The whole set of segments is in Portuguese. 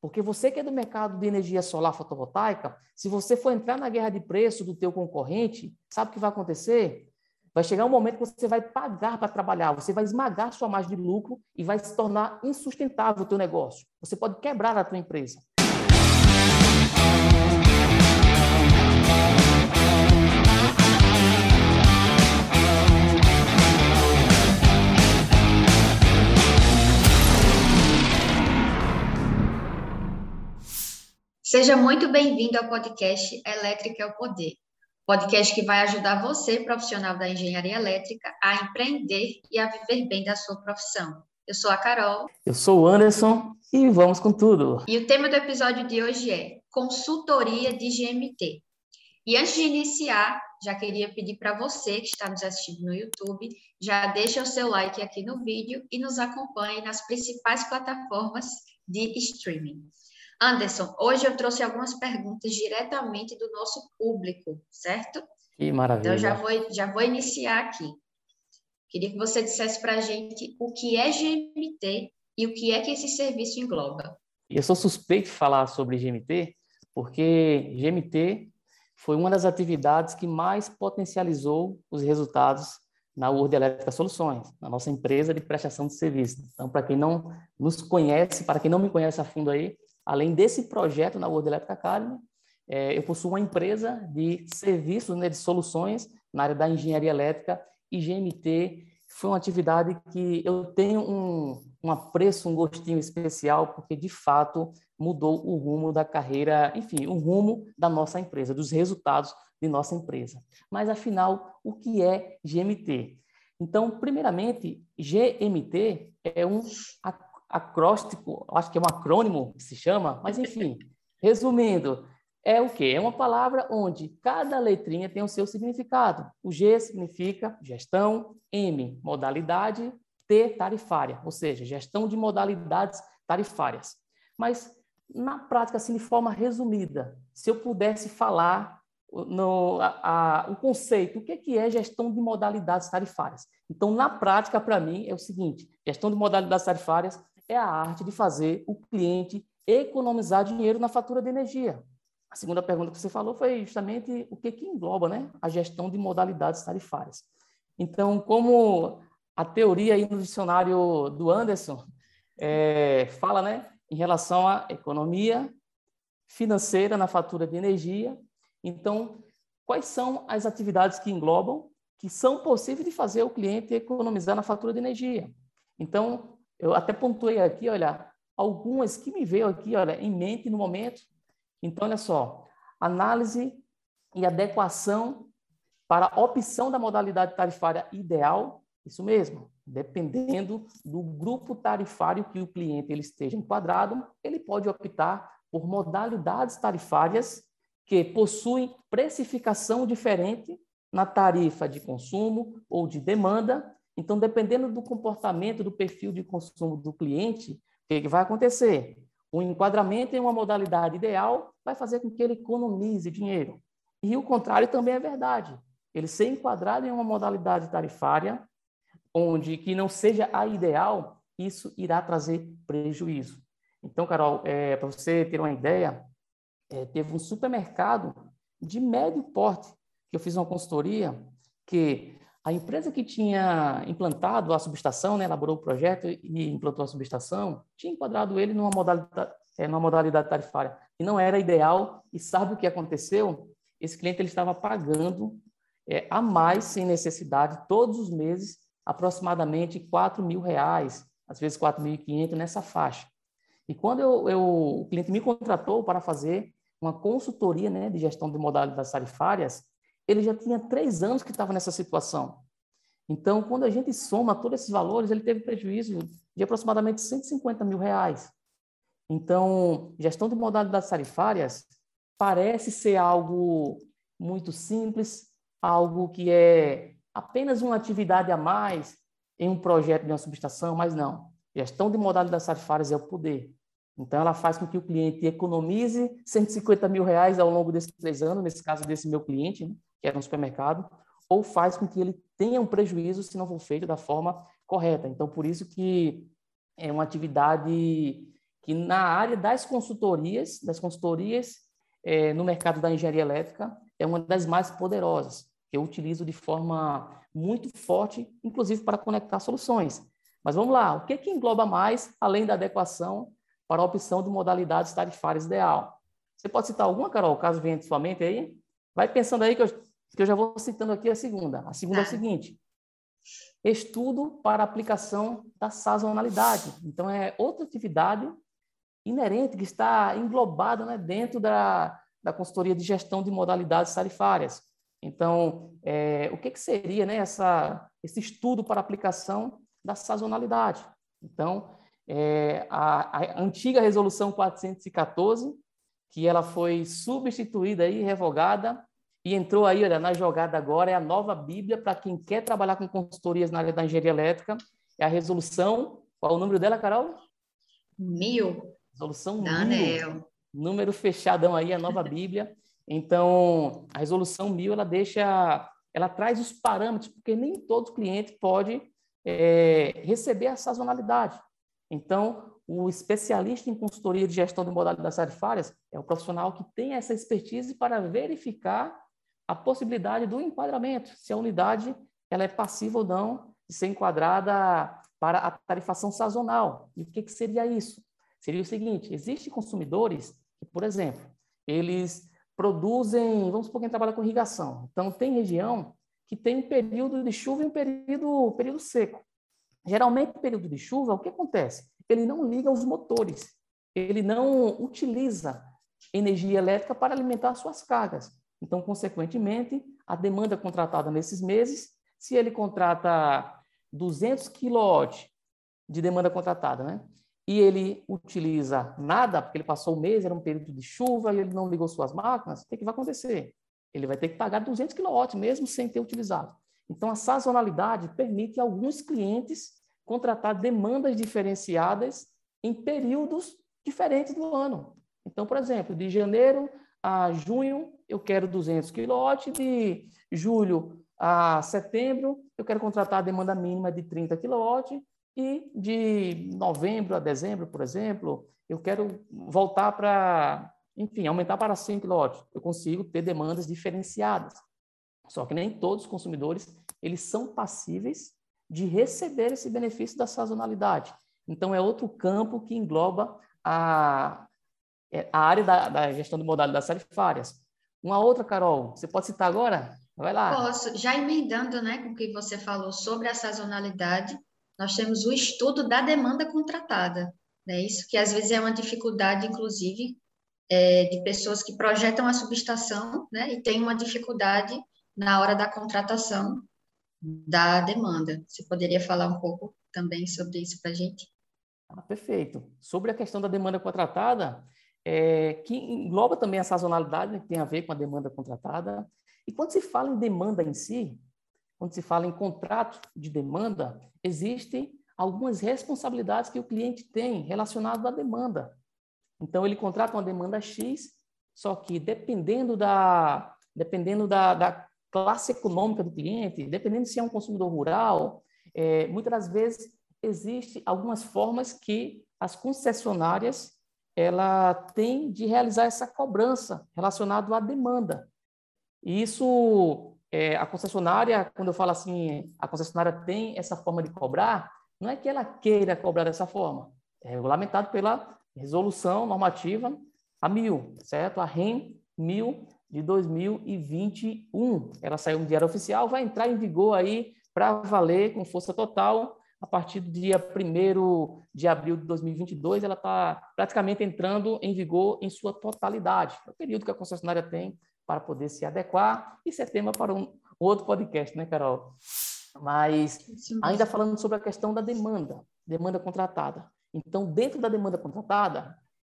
Porque você que é do mercado de energia solar fotovoltaica, se você for entrar na guerra de preço do teu concorrente, sabe o que vai acontecer? Vai chegar um momento que você vai pagar para trabalhar, você vai esmagar sua margem de lucro e vai se tornar insustentável o teu negócio. Você pode quebrar a tua empresa. Seja muito bem-vindo ao podcast Elétrica é o Poder. Podcast que vai ajudar você, profissional da engenharia elétrica, a empreender e a viver bem da sua profissão. Eu sou a Carol. Eu sou o Anderson e vamos com tudo. E o tema do episódio de hoje é consultoria de GMT. E antes de iniciar, já queria pedir para você que está nos assistindo no YouTube, já deixa o seu like aqui no vídeo e nos acompanhe nas principais plataformas de streaming. Anderson, hoje eu trouxe algumas perguntas diretamente do nosso público, certo? Que maravilha. Então, já vou, já vou iniciar aqui. Queria que você dissesse para a gente o que é GMT e o que é que esse serviço engloba. Eu sou suspeito de falar sobre GMT, porque GMT foi uma das atividades que mais potencializou os resultados na Word Elétrica Soluções, na nossa empresa de prestação de serviço. Então, para quem não nos conhece, para quem não me conhece a fundo aí, Além desse projeto na World Electric Academy, é, eu possuo uma empresa de serviços, né, de soluções na área da engenharia elétrica e GMT foi uma atividade que eu tenho um, um apreço, um gostinho especial, porque de fato mudou o rumo da carreira, enfim, o rumo da nossa empresa, dos resultados de nossa empresa. Mas afinal, o que é GMT? Então, primeiramente, GMT é um acróstico, acho que é um acrônimo que se chama, mas enfim, resumindo, é o quê? É uma palavra onde cada letrinha tem o seu significado. O G significa gestão, M, modalidade, T, tarifária, ou seja, gestão de modalidades tarifárias. Mas, na prática, assim, de forma resumida, se eu pudesse falar no, a, a, o conceito, o que é, que é gestão de modalidades tarifárias? Então, na prática, para mim, é o seguinte: gestão de modalidades tarifárias é a arte de fazer o cliente economizar dinheiro na fatura de energia. A segunda pergunta que você falou foi justamente o que, que engloba né? a gestão de modalidades tarifárias. Então, como a teoria aí no dicionário do Anderson é, fala né, em relação à economia financeira na fatura de energia, então, quais são as atividades que englobam, que são possíveis de fazer o cliente economizar na fatura de energia? Então, eu até pontuei aqui, olha, algumas que me veio aqui, olha, em mente no momento. Então, olha só, análise e adequação para a opção da modalidade tarifária ideal, isso mesmo, dependendo do grupo tarifário que o cliente ele esteja enquadrado, ele pode optar por modalidades tarifárias que possuem precificação diferente na tarifa de consumo ou de demanda então, dependendo do comportamento, do perfil de consumo do cliente, o que, que vai acontecer? O enquadramento em uma modalidade ideal vai fazer com que ele economize dinheiro. E o contrário também é verdade. Ele ser enquadrado em uma modalidade tarifária, onde que não seja a ideal, isso irá trazer prejuízo. Então, Carol, é, para você ter uma ideia, é, teve um supermercado de médio porte que eu fiz uma consultoria que a empresa que tinha implantado a subestação, né, elaborou o projeto e implantou a subestação, tinha enquadrado ele numa modalidade, é, numa modalidade tarifária que não era ideal. E sabe o que aconteceu? Esse cliente ele estava pagando é, a mais, sem necessidade, todos os meses, aproximadamente 4 mil reais, às vezes 4.500 nessa faixa. E quando eu, eu, o cliente me contratou para fazer uma consultoria né, de gestão de modalidades tarifárias, ele já tinha três anos que estava nessa situação. Então, quando a gente soma todos esses valores, ele teve prejuízo de aproximadamente 150 mil reais. Então, gestão de modalidades tarifárias parece ser algo muito simples, algo que é apenas uma atividade a mais em um projeto de uma subestação, mas não. Gestão de modalidades tarifárias é o poder. Então, ela faz com que o cliente economize 150 mil reais ao longo desses três anos, nesse caso desse meu cliente, né? Que era um supermercado, ou faz com que ele tenha um prejuízo se não for feito da forma correta. Então, por isso que é uma atividade que na área das consultorias, das consultorias é, no mercado da engenharia elétrica, é uma das mais poderosas, que eu utilizo de forma muito forte, inclusive para conectar soluções. Mas vamos lá, o que, que engloba mais, além da adequação para a opção de modalidades tarifárias ideal? Você pode citar alguma, Carol, caso venha de sua mente aí? Vai pensando aí que eu, que eu já vou citando aqui a segunda. A segunda é o tá. seguinte: estudo para aplicação da sazonalidade. Então, é outra atividade inerente que está englobada né, dentro da, da consultoria de gestão de modalidades tarifárias. Então, é, o que, que seria né, essa, esse estudo para aplicação da sazonalidade? Então, é, a, a antiga resolução 414 que ela foi substituída e revogada e entrou aí, olha, na jogada agora, é a nova Bíblia para quem quer trabalhar com consultorias na área da engenharia elétrica. É a resolução, qual é o número dela, Carol? Mil. Resolução Daniel. mil. Número fechadão aí, a nova Bíblia. Então, a resolução mil, ela deixa, ela traz os parâmetros, porque nem todo cliente pode é, receber a sazonalidade. Então, o especialista em consultoria de gestão de modalidades tarifárias é o profissional que tem essa expertise para verificar a possibilidade do enquadramento, se a unidade ela é passiva ou não de ser enquadrada para a tarifação sazonal. E o que, que seria isso? Seria o seguinte: existem consumidores que, por exemplo, eles produzem, vamos supor quem trabalha com irrigação. Então, tem região que tem um período de chuva e um período, período seco. Geralmente, no período de chuva, o que acontece? ele não liga os motores, ele não utiliza energia elétrica para alimentar suas cargas. Então, consequentemente, a demanda contratada nesses meses, se ele contrata 200 kW de demanda contratada, né? E ele utiliza nada, porque ele passou o mês, era um período de chuva, e ele não ligou suas máquinas, o que, que vai acontecer? Ele vai ter que pagar 200 kW, mesmo sem ter utilizado. Então, a sazonalidade permite a alguns clientes contratar demandas diferenciadas em períodos diferentes do ano. Então, por exemplo, de janeiro a junho, eu quero 200 kW, de julho a setembro, eu quero contratar a demanda mínima de 30 kW, e de novembro a dezembro, por exemplo, eu quero voltar para, enfim, aumentar para 100 kW. Eu consigo ter demandas diferenciadas. Só que nem todos os consumidores, eles são passíveis de receber esse benefício da sazonalidade. Então, é outro campo que engloba a, a área da, da gestão de modalidades tarifárias. Uma outra, Carol, você pode citar agora? Vai lá. Posso. Já emendando né, com o que você falou sobre a sazonalidade, nós temos o estudo da demanda contratada. Né? Isso que às vezes é uma dificuldade, inclusive, é, de pessoas que projetam a subestação né, e tem uma dificuldade na hora da contratação da demanda. Você poderia falar um pouco também sobre isso para a gente? Ah, perfeito. Sobre a questão da demanda contratada, é, que engloba também a sazonalidade, né, que tem a ver com a demanda contratada. E quando se fala em demanda em si, quando se fala em contrato de demanda, existem algumas responsabilidades que o cliente tem relacionado à demanda. Então, ele contrata uma demanda X, só que dependendo da, dependendo da, da classe econômica do cliente, dependendo se é um consumidor rural, é, muitas das vezes existe algumas formas que as concessionárias ela tem de realizar essa cobrança relacionada à demanda. E isso, é, a concessionária, quando eu falo assim, a concessionária tem essa forma de cobrar, não é que ela queira cobrar dessa forma, é regulamentado pela resolução normativa a mil, certo? A REN 1000 de 2021. Ela saiu no Diário Oficial, vai entrar em vigor aí para valer com força total a partir do dia 1 de abril de 2022. Ela está praticamente entrando em vigor em sua totalidade. É o período que a concessionária tem para poder se adequar. Isso é tema para um outro podcast, né, Carol? Mas ainda falando sobre a questão da demanda, demanda contratada. Então, dentro da demanda contratada,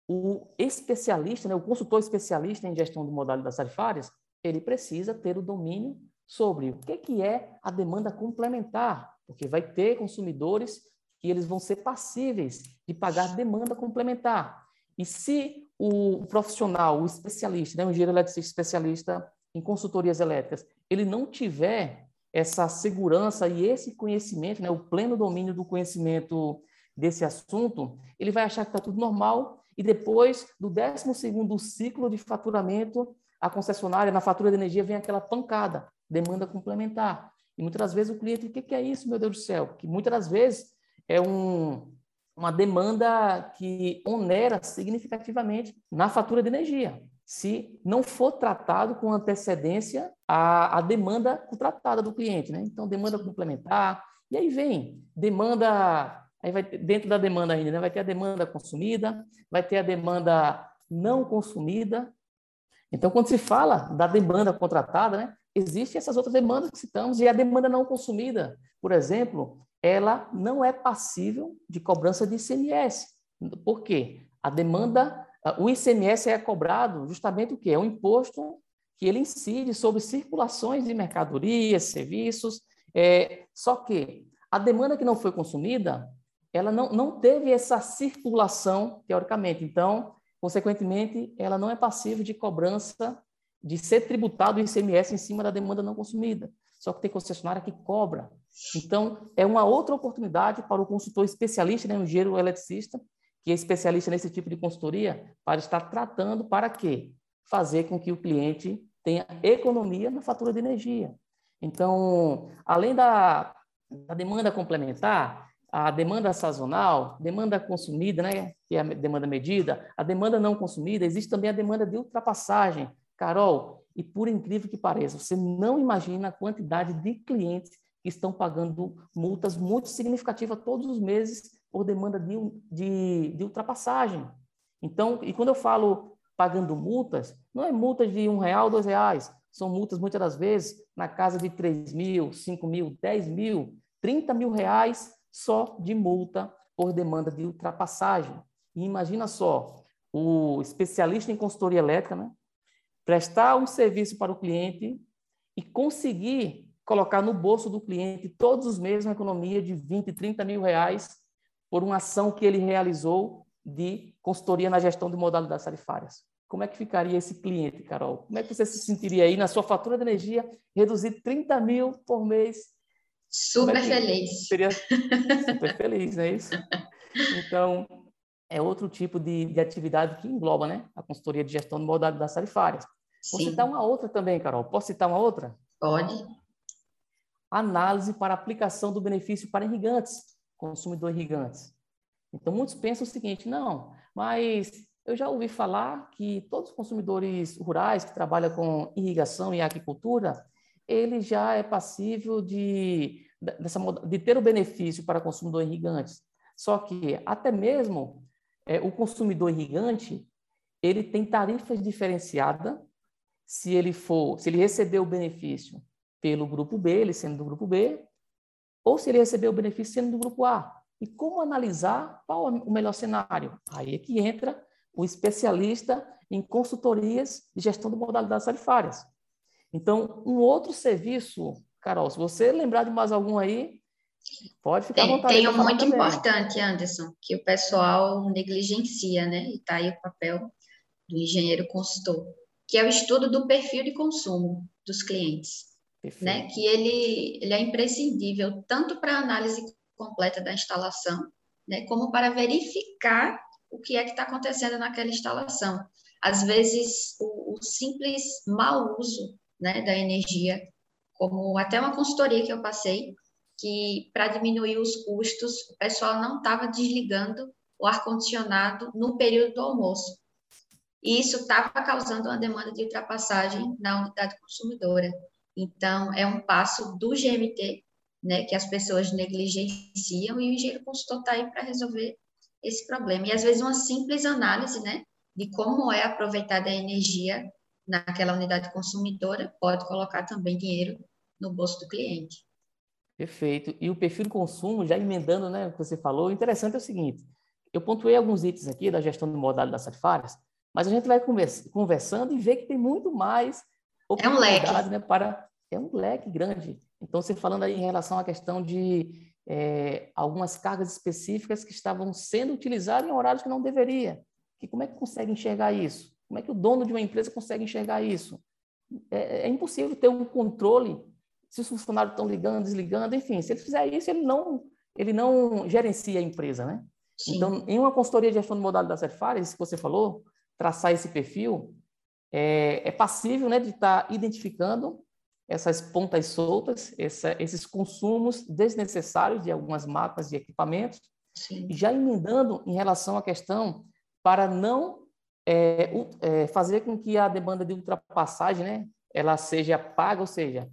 o especialista, né, o consultor especialista em gestão de modalidades tarifárias, ele precisa ter o domínio sobre o que, que é a demanda complementar, porque vai ter consumidores que eles vão ser passíveis de pagar demanda complementar. E se o profissional, o especialista, né, o engenheiro eletricista especialista em consultorias elétricas, ele não tiver essa segurança e esse conhecimento, né, o pleno domínio do conhecimento desse assunto, ele vai achar que está tudo normal e depois do 12 ciclo de faturamento, a concessionária, na fatura de energia, vem aquela pancada, demanda complementar. E muitas vezes o cliente, o que é isso, meu Deus do céu? Que muitas vezes é um, uma demanda que onera significativamente na fatura de energia, se não for tratado com antecedência a, a demanda contratada do cliente. Né? Então, demanda complementar, e aí vem demanda, aí vai dentro da demanda ainda, né? vai ter a demanda consumida, vai ter a demanda não consumida. Então, quando se fala da demanda contratada, né, existem essas outras demandas que citamos, e a demanda não consumida, por exemplo, ela não é passível de cobrança de ICMS. Por quê? A demanda, o ICMS é cobrado justamente o quê? É um imposto que ele incide sobre circulações de mercadorias, serviços, é, só que a demanda que não foi consumida, ela não, não teve essa circulação, teoricamente. Então, consequentemente, ela não é passível de cobrança de ser tributado o ICMS em cima da demanda não consumida. Só que tem concessionária que cobra. Então, é uma outra oportunidade para o consultor especialista, né, engenheiro eletricista, que é especialista nesse tipo de consultoria, para estar tratando para quê? Fazer com que o cliente tenha economia na fatura de energia. Então, além da, da demanda complementar, a demanda sazonal, demanda consumida, né, que é a demanda medida, a demanda não consumida, existe também a demanda de ultrapassagem. Carol, e por incrível que pareça, você não imagina a quantidade de clientes que estão pagando multas muito significativas todos os meses por demanda de, de, de ultrapassagem. Então, e quando eu falo pagando multas, não é multas de um real, dois reais, são multas muitas das vezes na casa de 3 mil, 5 mil, 10 mil, 30 mil reais só de multa por demanda de ultrapassagem. E imagina só, o especialista em consultoria elétrica, né, prestar um serviço para o cliente e conseguir colocar no bolso do cliente todos os meses uma economia de 20, 30 mil reais por uma ação que ele realizou de consultoria na gestão de modalidades tarifárias. Como é que ficaria esse cliente, Carol? Como é que você se sentiria aí na sua fatura de energia reduzir 30 mil por mês? Super é feliz. Seria super feliz, não é isso? Então, é outro tipo de, de atividade que engloba né, a consultoria de gestão de modalidades tarifárias. Vou citar uma outra também, Carol. Posso citar uma outra? Pode. Análise para aplicação do benefício para irrigantes, consumidor irrigantes. Então, muitos pensam o seguinte, não, mas eu já ouvi falar que todos os consumidores rurais que trabalham com irrigação e agricultura, ele já é passível de, dessa, de ter o benefício para consumidor irrigantes. Só que até mesmo é, o consumidor irrigante, ele tem tarifas diferenciadas se ele for, se ele receber o benefício pelo grupo B, ele sendo do grupo B, ou se ele receber o benefício sendo do grupo A. E como analisar qual é o melhor cenário? Aí é que entra o especialista em consultorias de gestão de modalidades tarifárias. Então, um outro serviço, Carol, se você lembrar de mais algum aí, pode ficar tem, à vontade. Tem um muito também. importante, Anderson, que o pessoal negligencia, né? E está aí o papel do engenheiro consultor, que é o estudo do perfil de consumo dos clientes, né? Que ele, ele é imprescindível tanto para a análise completa da instalação, né? Como para verificar o que é que está acontecendo naquela instalação. Às vezes, o, o simples mau uso né, da energia, como até uma consultoria que eu passei, que para diminuir os custos, o pessoal não estava desligando o ar-condicionado no período do almoço. E isso estava causando uma demanda de ultrapassagem na unidade consumidora. Então, é um passo do GMT, né, que as pessoas negligenciam, e o engenheiro consultor está aí para resolver esse problema. E, às vezes, uma simples análise né, de como é aproveitada a energia naquela unidade consumidora pode colocar também dinheiro no bolso do cliente. Perfeito. E o perfil de consumo, já emendando né, o que você falou, interessante é o seguinte, eu pontuei alguns itens aqui da gestão de modalidades tarifárias, mas a gente vai conversando e ver que tem muito mais é um leque. Né, para é um leque grande. Então, você falando aí em relação à questão de é, algumas cargas específicas que estavam sendo utilizadas em horários que não deveria. Que como é que consegue enxergar isso? Como é que o dono de uma empresa consegue enxergar isso? É, é impossível ter um controle se os funcionários estão ligando, desligando, enfim, se ele fizer isso, ele não ele não gerencia a empresa, né? Sim. Então, em uma consultoria de gestão de modalidades tarifárias, que você falou, traçar esse perfil, é, é passível né, de estar tá identificando essas pontas soltas, essa, esses consumos desnecessários de algumas máquinas e equipamentos, Sim. já emendando em relação à questão para não é, é, fazer com que a demanda de ultrapassagem né, ela seja paga, ou seja,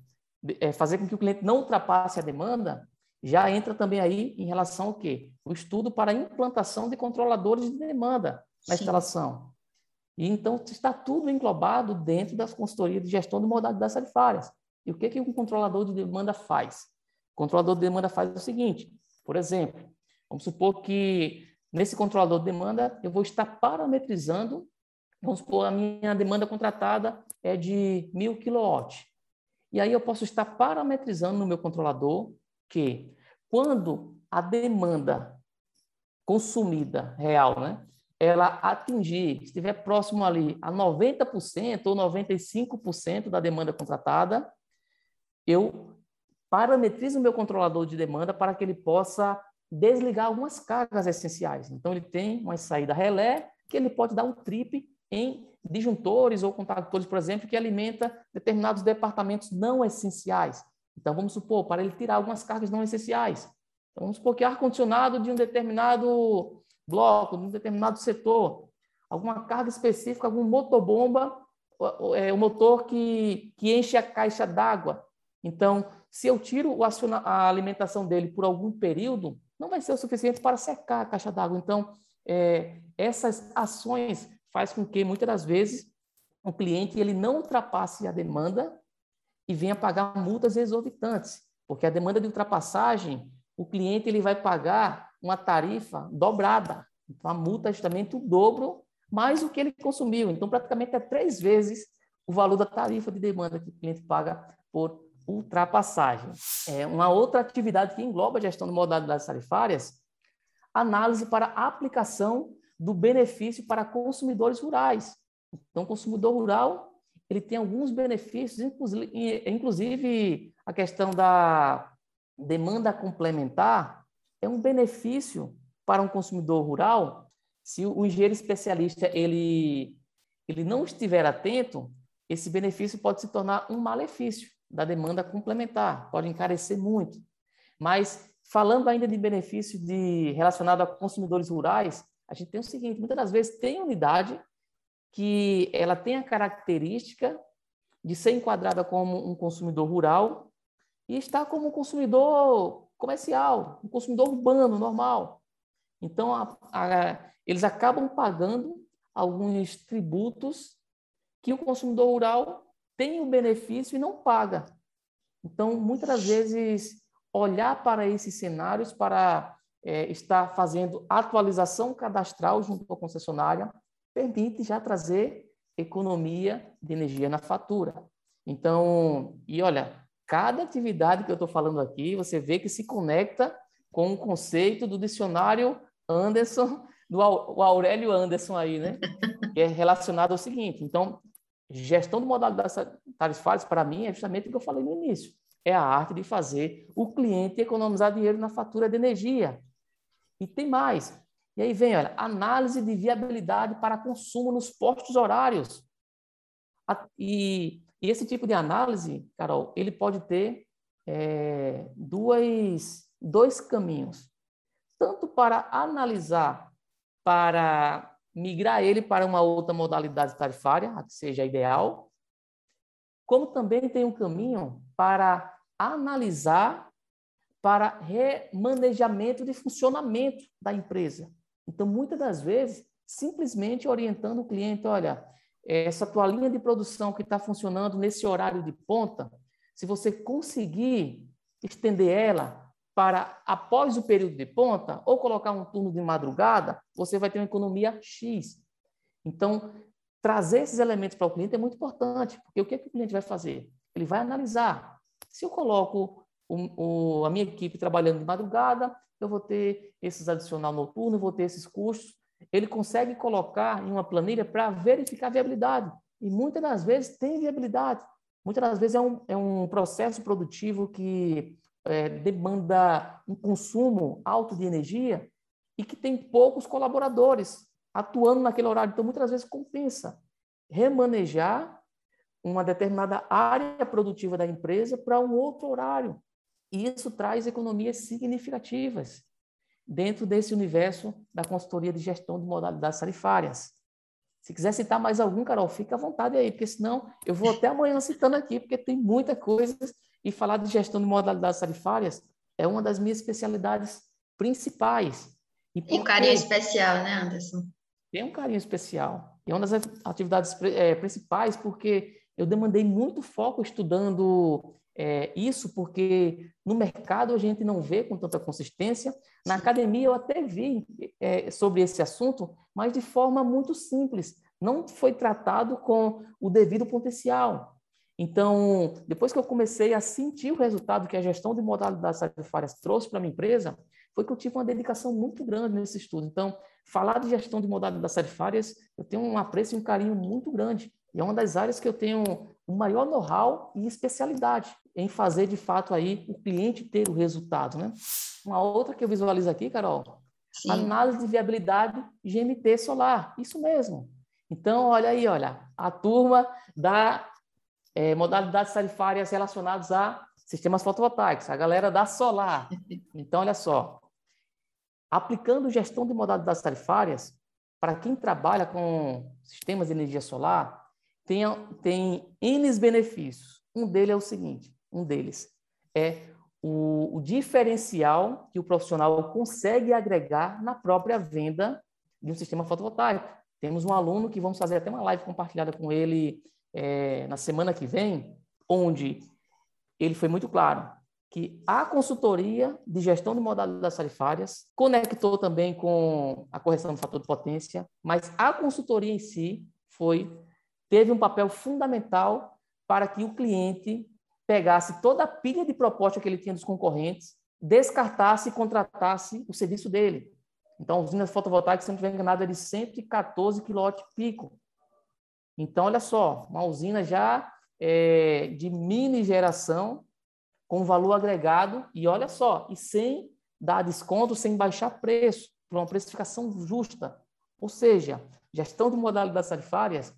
é, fazer com que o cliente não ultrapasse a demanda, já entra também aí em relação ao quê? O estudo para implantação de controladores de demanda na Sim. instalação. E então está tudo englobado dentro das consultorias de gestão de modalidades tarifárias. E o que, que um controlador de demanda faz? O controlador de demanda faz o seguinte, por exemplo, vamos supor que nesse controlador de demanda eu vou estar parametrizando, vamos supor, a minha demanda contratada é de mil kW. E aí eu posso estar parametrizando no meu controlador que quando a demanda consumida real, né, ela atingir, estiver próximo ali a 90% ou 95% da demanda contratada, eu parametrizo o meu controlador de demanda para que ele possa desligar algumas cargas essenciais. Então, ele tem uma saída relé que ele pode dar um trip em disjuntores ou contactores, por exemplo, que alimenta determinados departamentos não essenciais. Então, vamos supor, para ele tirar algumas cargas não essenciais. Então, vamos supor que ar-condicionado de um determinado bloco, de um determinado setor, alguma carga específica, algum motobomba, é, o motor que, que enche a caixa d'água. Então, se eu tiro a alimentação dele por algum período, não vai ser o suficiente para secar a caixa d'água. Então, é, essas ações faz com que, muitas das vezes, o cliente ele não ultrapasse a demanda e venha pagar multas exorbitantes, porque a demanda de ultrapassagem, o cliente ele vai pagar uma tarifa dobrada. Então, a multa é justamente o dobro mais o que ele consumiu. Então, praticamente é três vezes o valor da tarifa de demanda que o cliente paga por ultrapassagem. É uma outra atividade que engloba a gestão de modalidades tarifárias, análise para aplicação do benefício para consumidores rurais. Então, o consumidor rural ele tem alguns benefícios, inclusive a questão da demanda complementar é um benefício para um consumidor rural. Se o engenheiro especialista ele, ele não estiver atento, esse benefício pode se tornar um malefício da demanda complementar, pode encarecer muito. Mas falando ainda de benefício de, relacionado a consumidores rurais, a gente tem o seguinte, muitas das vezes tem unidade que ela tem a característica de ser enquadrada como um consumidor rural e está como um consumidor comercial, um consumidor urbano, normal. Então, a, a, eles acabam pagando alguns tributos que o consumidor rural tem o benefício e não paga. Então, muitas vezes, olhar para esses cenários para é, estar fazendo atualização cadastral junto à concessionária permite já trazer economia de energia na fatura. Então, e olha, cada atividade que eu estou falando aqui, você vê que se conecta com o conceito do dicionário Anderson, do Aurélio Anderson aí, né? Que é relacionado ao seguinte. Então, gestão de modalidades tarifárias, para mim, é justamente o que eu falei no início. É a arte de fazer o cliente economizar dinheiro na fatura de energia. E tem mais. E aí vem, olha, análise de viabilidade para consumo nos postos horários. E, e esse tipo de análise, Carol, ele pode ter é, duas, dois caminhos. Tanto para analisar, para migrar ele para uma outra modalidade tarifária, a que seja ideal, como também tem um caminho para analisar para remanejamento de funcionamento da empresa. Então, muitas das vezes, simplesmente orientando o cliente, olha, essa tua linha de produção que está funcionando nesse horário de ponta, se você conseguir estender ela para após o período de ponta, ou colocar um turno de madrugada, você vai ter uma economia X. Então, trazer esses elementos para o cliente é muito importante, porque o que, é que o cliente vai fazer? Ele vai analisar. Se eu coloco o, o, a minha equipe trabalhando de madrugada, eu vou ter esses adicional noturno, vou ter esses custos. Ele consegue colocar em uma planilha para verificar a viabilidade. E muitas das vezes tem viabilidade. Muitas das vezes é um, é um processo produtivo que é, demanda um consumo alto de energia e que tem poucos colaboradores atuando naquele horário. Então, muitas vezes compensa remanejar uma determinada área produtiva da empresa para um outro horário. E isso traz economias significativas dentro desse universo da consultoria de gestão de modalidades tarifárias. Se quiser citar mais algum, Carol, fica à vontade aí, porque senão eu vou até amanhã citando aqui, porque tem muita coisa e falar de gestão de modalidades tarifárias é uma das minhas especialidades principais. E tem um carinho especial, né, Anderson? Tem um carinho especial. E é uma das atividades é, principais, porque eu demandei muito foco estudando é, isso, porque no mercado a gente não vê com tanta consistência. Na academia eu até vi é, sobre esse assunto, mas de forma muito simples. Não foi tratado com o devido potencial. Então, depois que eu comecei a sentir o resultado que a gestão de modalidades tarifárias trouxe para a minha empresa, foi que eu tive uma dedicação muito grande nesse estudo. Então, falar de gestão de modalidades tarifárias, eu tenho um apreço e um carinho muito grande. E é uma das áreas que eu tenho o maior know-how e especialidade em fazer, de fato, aí o cliente ter o resultado. Né? Uma outra que eu visualizo aqui, Carol, Sim. análise de viabilidade GMT solar. Isso mesmo. Então, olha aí, olha, a turma da é, modalidades tarifárias relacionadas a sistemas fotovoltaicos, a galera da solar. Então, olha só, aplicando gestão de modalidades tarifárias, para quem trabalha com sistemas de energia solar, tem, tem N benefícios. Um deles é o seguinte, um deles é o, o diferencial que o profissional consegue agregar na própria venda de um sistema fotovoltaico. Temos um aluno que vamos fazer até uma live compartilhada com ele é, na semana que vem, onde ele foi muito claro que a consultoria de gestão de modalidades tarifárias conectou também com a correção do fator de potência, mas a consultoria em si foi teve um papel fundamental para que o cliente pegasse toda a pilha de proposta que ele tinha dos concorrentes, descartasse e contratasse o serviço dele. Então, usinas fotovoltaicas, se não estiver enganado, é de 114 kW pico. Então, olha só, uma usina já é, de mini geração, com valor agregado, e olha só, e sem dar desconto, sem baixar preço, para uma precificação justa. Ou seja, gestão de modalidades tarifárias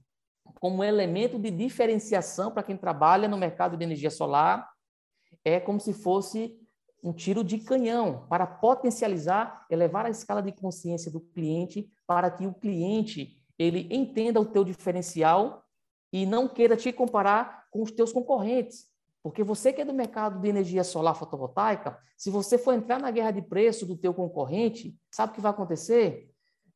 como elemento de diferenciação para quem trabalha no mercado de energia solar, é como se fosse um tiro de canhão para potencializar, elevar a escala de consciência do cliente para que o cliente ele entenda o teu diferencial e não queira te comparar com os teus concorrentes. Porque você que é do mercado de energia solar fotovoltaica, se você for entrar na guerra de preço do teu concorrente, sabe o que vai acontecer?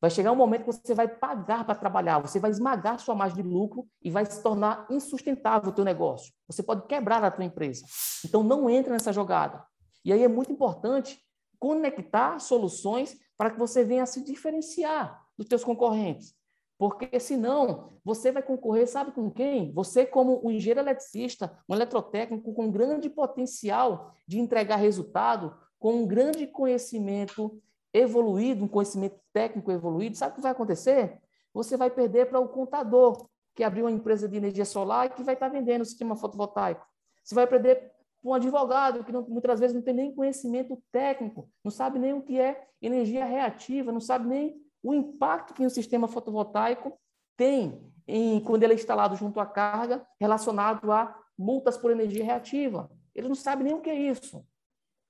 Vai chegar um momento que você vai pagar para trabalhar, você vai esmagar sua margem de lucro e vai se tornar insustentável o teu negócio. Você pode quebrar a tua empresa. Então não entra nessa jogada. E aí é muito importante conectar soluções para que você venha se diferenciar dos teus concorrentes. Porque senão você vai concorrer, sabe com quem? Você, como um engenheiro eletricista, um eletrotécnico com grande potencial de entregar resultado, com um grande conhecimento evoluído, um conhecimento técnico evoluído, sabe o que vai acontecer? Você vai perder para o contador, que abriu uma empresa de energia solar e que vai estar vendendo o sistema fotovoltaico. Você vai perder para um advogado, que não, muitas vezes não tem nem conhecimento técnico, não sabe nem o que é energia reativa, não sabe nem o impacto que o sistema fotovoltaico tem em, quando ele é instalado junto à carga relacionado a multas por energia reativa. Ele não sabe nem o que é isso.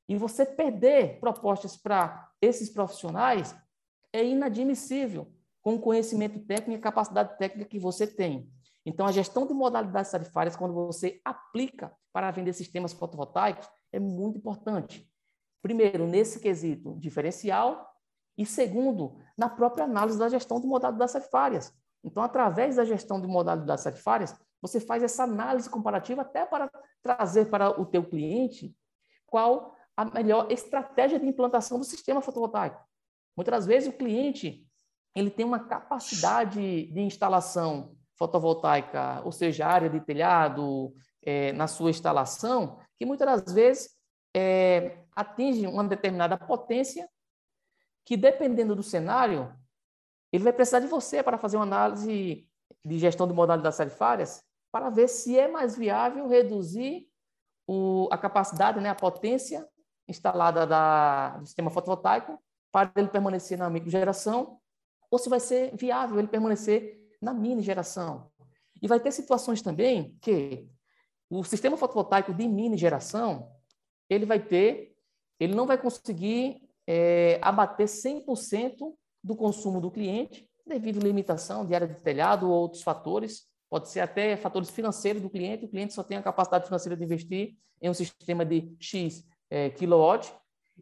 E você perder propostas para esses profissionais é inadmissível com o conhecimento técnico e capacidade técnica que você tem. Então, a gestão de modalidades tarifárias, quando você aplica para vender sistemas fotovoltaicos, é muito importante. Primeiro, nesse quesito diferencial, e segundo, na própria análise da gestão de modalidades tarifárias. Então, através da gestão de modalidades tarifárias, você faz essa análise comparativa até para trazer para o teu cliente qual a melhor estratégia de implantação do sistema fotovoltaico. Muitas vezes o cliente ele tem uma capacidade de instalação fotovoltaica, ou seja, área de telhado é, na sua instalação, que muitas das vezes é, atinge uma determinada potência que dependendo do cenário, ele vai precisar de você para fazer uma análise de gestão de modalidades tarifárias para ver se é mais viável reduzir o, a capacidade, né, a potência instalada da, do sistema fotovoltaico para ele permanecer na microgeração ou se vai ser viável ele permanecer na mini geração. E vai ter situações também que o sistema fotovoltaico de mini geração, ele vai ter, ele não vai conseguir é, abater 100% do consumo do cliente, devido à limitação de área de telhado ou outros fatores, pode ser até fatores financeiros do cliente, o cliente só tem a capacidade financeira de investir em um sistema de X é, kilowatt,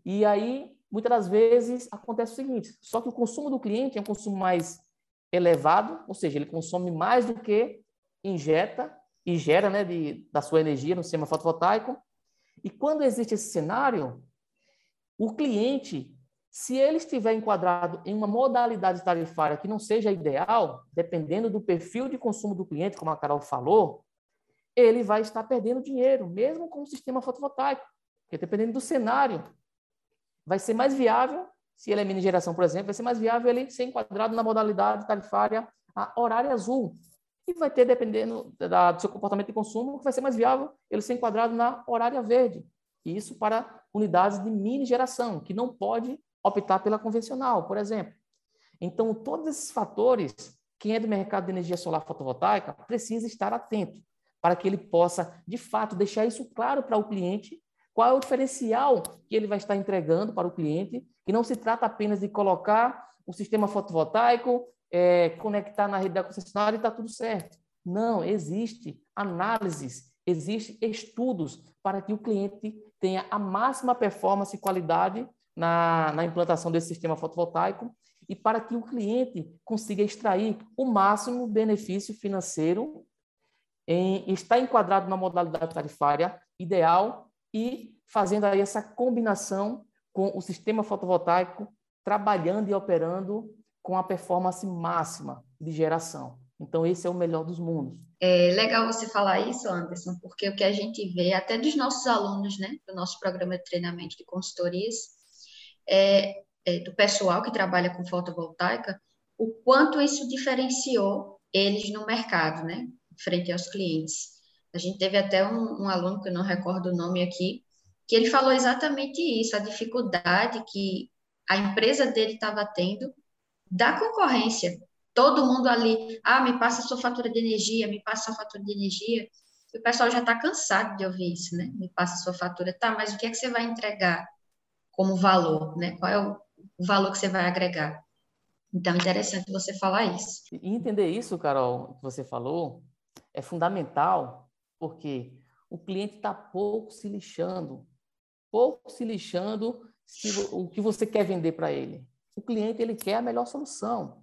e aí, muitas das vezes, acontece o seguinte, só que o consumo do cliente é um consumo mais elevado, ou seja, ele consome mais do que injeta e gera né, de, da sua energia no sistema fotovoltaico. E quando existe esse cenário, o cliente, se ele estiver enquadrado em uma modalidade tarifária que não seja ideal, dependendo do perfil de consumo do cliente, como a Carol falou, ele vai estar perdendo dinheiro, mesmo com o sistema fotovoltaico. Porque dependendo do cenário, vai ser mais viável, se ele é mini geração, por exemplo, vai ser mais viável ele ser enquadrado na modalidade tarifária a horário azul, e vai ter, dependendo da, do seu comportamento de consumo, vai ser mais viável ele ser enquadrado na horária verde. E isso para unidades de mini geração, que não pode optar pela convencional, por exemplo. Então, todos esses fatores, quem é do mercado de energia solar fotovoltaica precisa estar atento para que ele possa, de fato, deixar isso claro para o cliente, qual é o diferencial que ele vai estar entregando para o cliente, que não se trata apenas de colocar o sistema fotovoltaico, é, conectar na rede da concessionária e está tudo certo. Não, existe análises, existem estudos para que o cliente tenha a máxima performance e qualidade na, na implantação desse sistema fotovoltaico e para que o cliente consiga extrair o máximo benefício financeiro em estar enquadrado na modalidade tarifária ideal e fazendo aí essa combinação com o sistema fotovoltaico trabalhando e operando com a performance máxima de geração. Então, esse é o melhor dos mundos. É legal você falar isso, Anderson, porque o que a gente vê, até dos nossos alunos, né, do nosso programa de treinamento de consultorias, é, é, do pessoal que trabalha com fotovoltaica, o quanto isso diferenciou eles no mercado, né, frente aos clientes. A gente teve até um, um aluno, que eu não recordo o nome aqui, que ele falou exatamente isso, a dificuldade que a empresa dele estava tendo da concorrência. Todo mundo ali, ah, me passa a sua fatura de energia, me passa a sua fatura de energia. E o pessoal já está cansado de ouvir isso, né? Me passa a sua fatura. Tá, mas o que é que você vai entregar como valor, né? Qual é o, valor que você vai agregar? Então, interessante você falar isso. E entender isso, Carol, que você falou, é fundamental, porque o cliente está pouco se lixando, pouco se lixando se, o que você quer vender para ele o cliente ele quer a melhor solução.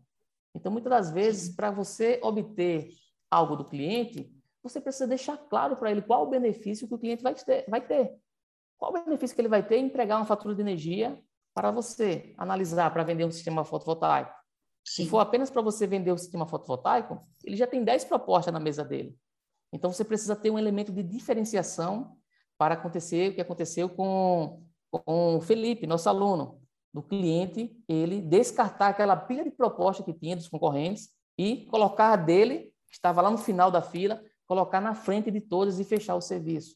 Então, muitas das vezes, para você obter algo do cliente, você precisa deixar claro para ele qual o benefício que o cliente vai ter, vai ter. Qual o benefício que ele vai ter em entregar uma fatura de energia para você analisar para vender um sistema fotovoltaico. Sim. Se for apenas para você vender o sistema fotovoltaico, ele já tem 10 propostas na mesa dele. Então, você precisa ter um elemento de diferenciação para acontecer o que aconteceu com, com o Felipe, nosso aluno do cliente ele descartar aquela pilha de proposta que tinha dos concorrentes e colocar a dele, que estava lá no final da fila, colocar na frente de todas e fechar o serviço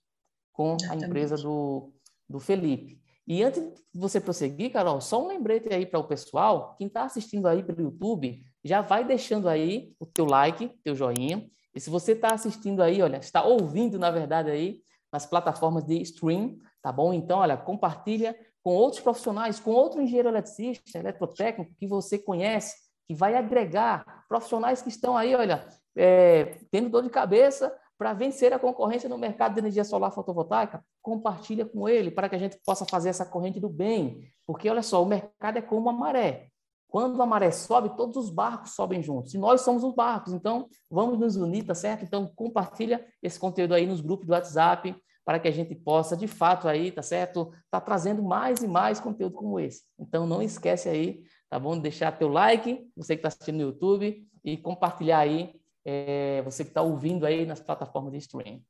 com Exatamente. a empresa do, do Felipe. E antes de você prosseguir, Carol, só um lembrete aí para o pessoal, quem está assistindo aí pelo YouTube, já vai deixando aí o teu like, teu joinha. E se você está assistindo aí, olha, está ouvindo, na verdade, aí, nas plataformas de stream, tá bom? Então, olha, compartilha com outros profissionais, com outro engenheiro eletricista, eletrotécnico que você conhece, que vai agregar profissionais que estão aí, olha, é, tendo dor de cabeça para vencer a concorrência no mercado de energia solar fotovoltaica, compartilha com ele para que a gente possa fazer essa corrente do bem. Porque, olha só, o mercado é como a maré. Quando a maré sobe, todos os barcos sobem juntos. E nós somos os barcos. Então, vamos nos unir, tá certo? Então, compartilha esse conteúdo aí nos grupos do WhatsApp, para que a gente possa, de fato, aí, tá certo? Tá trazendo mais e mais conteúdo como esse. Então, não esquece aí, tá bom? Deixar teu like, você que está assistindo no YouTube, e compartilhar aí, é, você que está ouvindo aí nas plataformas de streaming.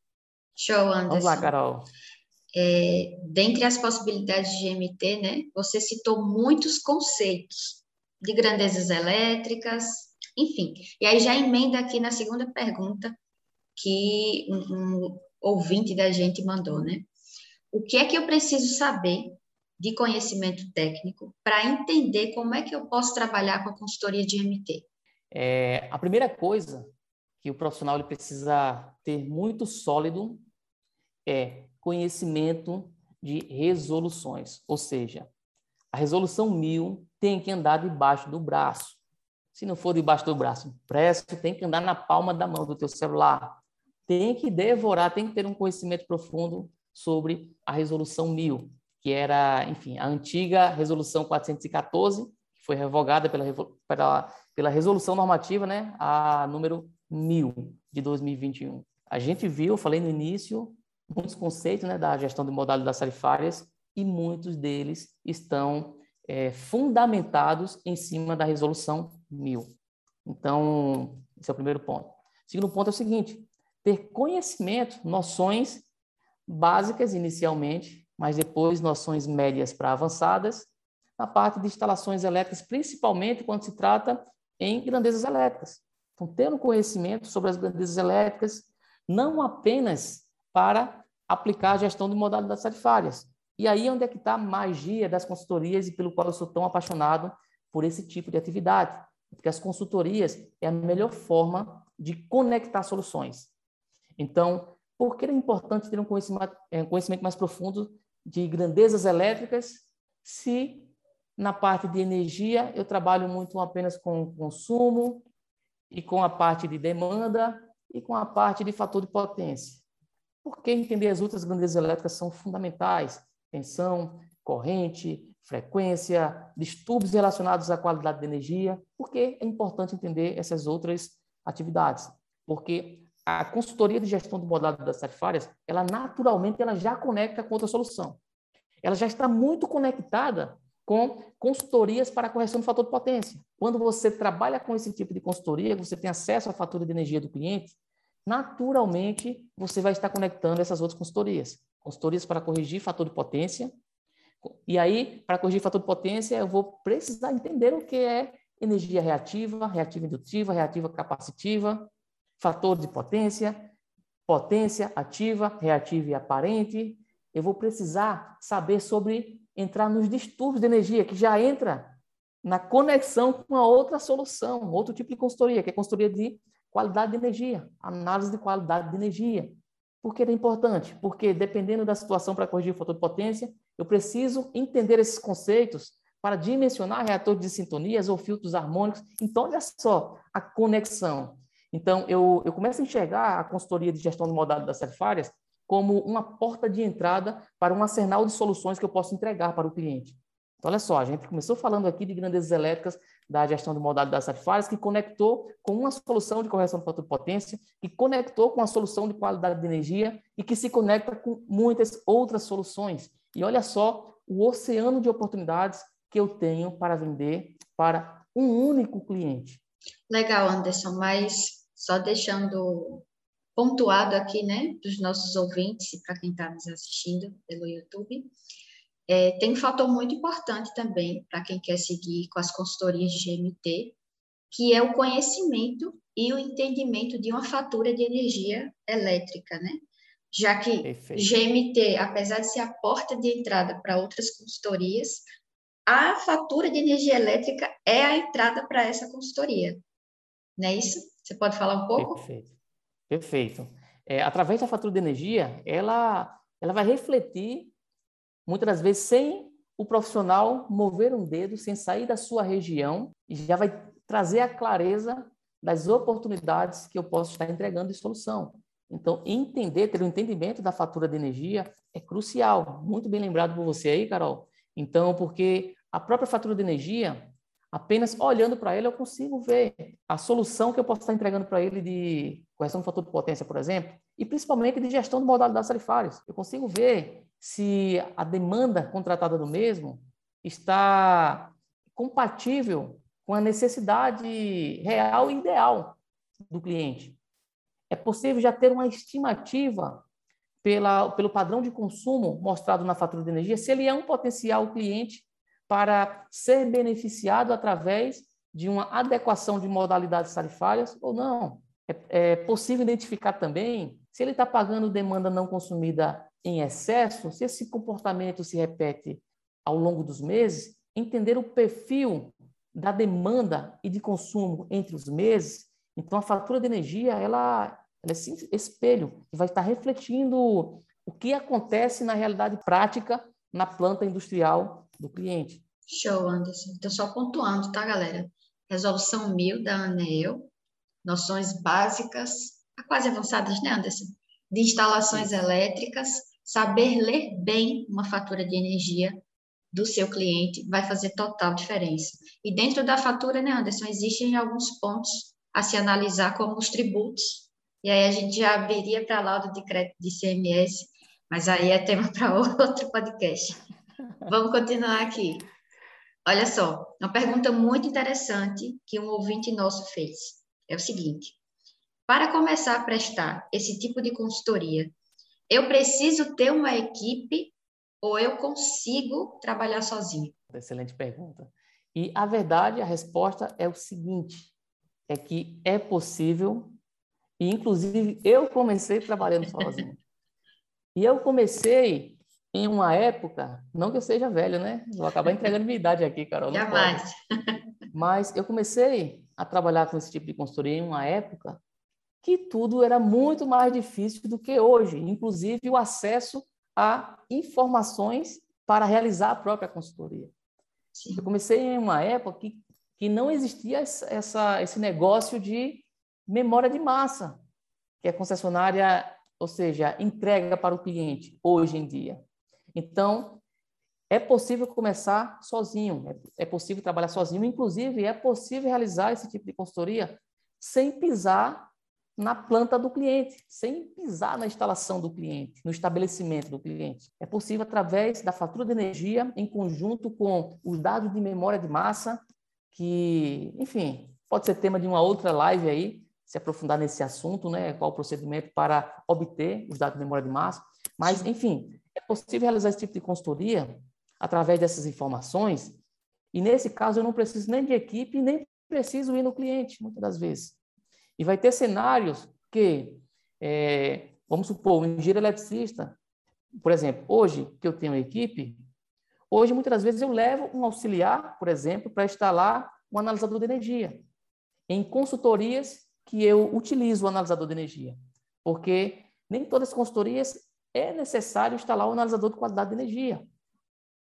Show, Anderson. Vamos lá, Carol. É, dentre as possibilidades de GMT, né, você citou muitos conceitos de grandezas elétricas, enfim. E aí já emenda aqui na segunda pergunta, que um, um ouvinte da gente mandou, né? O que é que eu preciso saber de conhecimento técnico para entender como é que eu posso trabalhar com a consultoria de MT? É, a primeira coisa que o profissional ele precisa ter muito sólido é conhecimento de resoluções, ou seja, a resolução 1000 tem que andar debaixo do braço. Se não for debaixo do braço impresso, tem que andar na palma da mão do teu celular. Tem que devorar, tem que ter um conhecimento profundo sobre a resolução 1000, que era, enfim, a antiga resolução 414, que foi revogada pela, pela, pela resolução normativa, né, a número 1000 de 2021. A gente viu, falei no início, muitos conceitos né, da gestão de modalidades tarifárias e muitos deles estão é, fundamentados em cima da resolução 1000. Então, esse é o primeiro ponto. O segundo ponto é o seguinte: ter conhecimento, noções básicas inicialmente, mas depois noções médias para avançadas, na parte de instalações elétricas, principalmente quando se trata em grandezas elétricas. Então, um conhecimento sobre as grandezas elétricas, não apenas para aplicar a gestão de modalidades tarifárias, e aí onde é que está a magia das consultorias e pelo qual eu sou tão apaixonado por esse tipo de atividade. Porque as consultorias é a melhor forma de conectar soluções. Então, por que é importante ter um conhecimento, é, um conhecimento mais profundo de grandezas elétricas se na parte de energia eu trabalho muito apenas com consumo e com a parte de demanda e com a parte de fator de potência? Por que entender as outras grandezas elétricas são fundamentais? Tensão, corrente, frequência, distúrbios relacionados à qualidade de energia. Por que é importante entender essas outras atividades? Porque a consultoria de gestão de modalidades tarifárias, ela naturalmente ela já conecta com outra solução. Ela já está muito conectada com consultorias para correção do fator de potência. Quando você trabalha com esse tipo de consultoria, você tem acesso à fatura de energia do cliente, naturalmente você vai estar conectando essas outras consultorias consultorias para corrigir fator de potência. E aí, para corrigir fator de potência, eu vou precisar entender o que é energia reativa, reativa indutiva, reativa capacitiva, fator de potência, potência ativa, reativa e aparente. Eu vou precisar saber sobre entrar nos distúrbios de energia, que já entra na conexão com a outra solução, outro tipo de consultoria, que é consultoria de qualidade de energia, análise de qualidade de energia. Por que é importante? Porque, dependendo da situação para corrigir o fator de potência, eu preciso entender esses conceitos para dimensionar reatores de sintonias ou filtros harmônicos. Então, olha só a conexão. Então, eu, eu começo a enxergar a consultoria de gestão de modalidades tarifárias como uma porta de entrada para um arsenal de soluções que eu posso entregar para o cliente. Então, olha só, a gente começou falando aqui de grandezas elétricas da gestão de modalidades tarifárias, que conectou com uma solução de correção de potência, que conectou com a solução de qualidade de energia e que se conecta com muitas outras soluções. E olha só o oceano de oportunidades que eu tenho para vender para um único cliente. Legal, Anderson, mas só deixando pontuado aqui, né, para os nossos ouvintes e para quem está nos assistindo pelo YouTube, é, tem um fator muito importante também para quem quer seguir com as consultorias de GMT, que é o conhecimento e o entendimento de uma fatura de energia elétrica, né? Já que Perfeito. GMT, apesar de ser a porta de entrada para outras consultorias, a fatura de energia elétrica é a entrada para essa consultoria. Não é isso? Você pode falar um pouco? Perfeito. Perfeito. É, através da fatura de energia, ela, ela vai refletir muitas das vezes sem o profissional mover um dedo, sem sair da sua região, e já vai trazer a clareza das oportunidades que eu posso estar entregando de solução. Então, entender, ter o um entendimento da fatura de energia é crucial. Muito bem lembrado por você aí, Carol. Então, porque a própria fatura de energia, apenas olhando para ela, eu consigo ver a solução que eu posso estar entregando para ele de correção do fator de potência, por exemplo, e principalmente de gestão de modalidades tarifárias. Eu consigo ver se a demanda contratada do mesmo está compatível com a necessidade real e ideal do cliente. É possível já ter uma estimativa pela, pelo padrão de consumo mostrado na fatura de energia, se ele é um potencial cliente para ser beneficiado através de uma adequação de modalidades tarifárias ou não. É, é possível identificar também se ele está pagando demanda não consumida em excesso, se esse comportamento se repete ao longo dos meses, entender o perfil da demanda e de consumo entre os meses. Então, a fatura de energia, ela, ela é esse espelho, que vai estar refletindo o que acontece na realidade prática na planta industrial do cliente. Show, Anderson. Então, só pontuando, tá, galera? Resolução 1000 da ANEEL, noções básicas, quase avançadas, né, Anderson? De instalações elétricas, saber ler bem uma fatura de energia do seu cliente vai fazer total diferença. E dentro da fatura, né, Anderson, existem alguns pontos a se analisar, como os tributos, e aí a gente já abriria para laudo de crédito de CMS, mas aí é tema para outro podcast. Vamos continuar aqui. Olha só, uma pergunta muito interessante que um ouvinte nosso fez. É o seguinte: para começar a prestar esse tipo de consultoria, eu preciso ter uma equipe ou eu consigo trabalhar sozinho? Excelente pergunta. E a verdade, a resposta é o seguinte: é que é possível, e inclusive eu comecei trabalhando sozinho. e eu comecei em uma época, não que eu seja velho, né? Vou acabar entregando minha idade aqui, Carol. Jamais. Mas eu comecei a trabalhar com esse tipo de consultoria em uma época que tudo era muito mais difícil do que hoje, inclusive o acesso a informações para realizar a própria consultoria. Sim. Eu comecei em uma época que, que não existia essa, esse negócio de memória de massa, que a concessionária, ou seja, entrega para o cliente hoje em dia. Então, é possível começar sozinho, é, é possível trabalhar sozinho, inclusive é possível realizar esse tipo de consultoria sem pisar na planta do cliente, sem pisar na instalação do cliente, no estabelecimento do cliente. É possível através da fatura de energia, em conjunto com os dados de memória de massa, que, enfim, pode ser tema de uma outra live aí, se aprofundar nesse assunto, né? Qual o procedimento para obter os dados de memória de massa. Mas, enfim, é possível realizar esse tipo de consultoria através dessas informações. E nesse caso, eu não preciso nem de equipe, nem preciso ir no cliente, muitas das vezes. E vai ter cenários que, é, vamos supor, um engenheiro eletricista, por exemplo, hoje que eu tenho equipe, hoje muitas vezes eu levo um auxiliar, por exemplo, para instalar um analisador de energia. Em consultorias que eu utilizo o analisador de energia, porque nem todas as consultorias é necessário instalar o um analisador de qualidade de energia.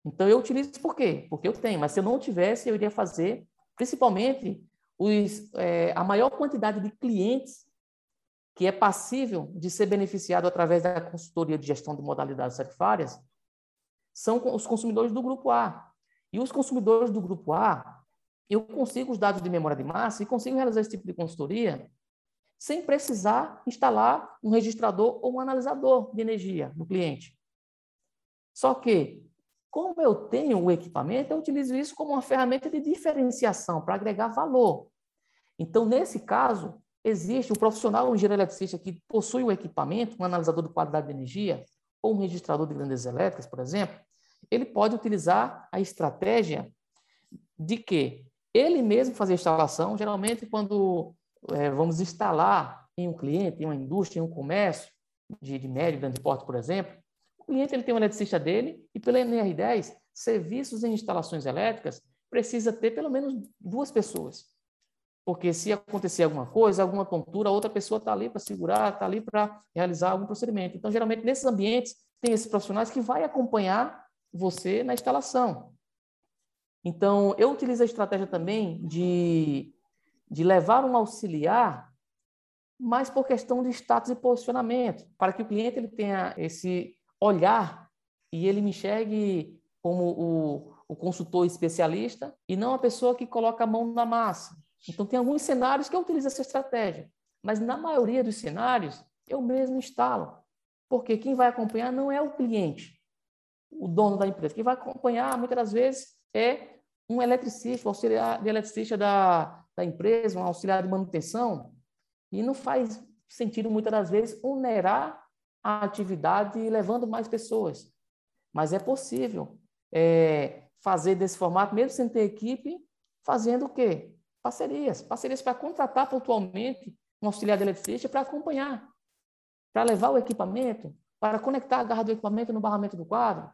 Então eu utilizo por quê? Porque eu tenho, mas se eu não tivesse, eu iria fazer, principalmente os, é, a maior quantidade de clientes que é passível de ser beneficiado através da consultoria de gestão de modalidades tarifárias são os consumidores do grupo A. E os consumidores do grupo A, eu consigo os dados de memória de massa e consigo realizar esse tipo de consultoria sem precisar instalar um registrador ou um analisador de energia no cliente. Só que, como eu tenho o equipamento, eu utilizo isso como uma ferramenta de diferenciação para agregar valor. Então, nesse caso, existe um profissional, um engenheiro eletricista que possui o equipamento, um analisador de qualidade de energia, ou um registrador de grandes elétricas, por exemplo, ele pode utilizar a estratégia de que ele mesmo fazer a instalação, geralmente quando é, vamos instalar em um cliente, em uma indústria, em um comércio de, de médio grande porte, por exemplo, o cliente ele tem um eletricista dele e pela NR10, serviços em instalações elétricas, precisa ter pelo menos duas pessoas. Porque se acontecer alguma coisa, alguma tontura, outra pessoa está ali para segurar, está ali para realizar algum procedimento. Então, geralmente, nesses ambientes, tem esses profissionais que vai acompanhar você na instalação. Então, eu utilizo a estratégia também de, de levar um auxiliar, mas por questão de status e posicionamento, para que o cliente ele tenha esse olhar e ele me enxergue como o, o consultor especialista e não a pessoa que coloca a mão na massa. Então, tem alguns cenários que eu utilizo essa estratégia, mas na maioria dos cenários, eu mesmo instalo. Porque quem vai acompanhar não é o cliente, o dono da empresa. Quem vai acompanhar, muitas das vezes, é um eletricista, um auxiliar de eletricista da, da empresa, um auxiliar de manutenção, e não faz sentido, muitas das vezes, onerar a atividade levando mais pessoas. Mas é possível é, fazer desse formato, mesmo sem ter equipe, fazendo o quê? Parcerias, parcerias para contratar pontualmente um auxiliar de eletricista para acompanhar, para levar o equipamento, para conectar a garra do equipamento no barramento do quadro,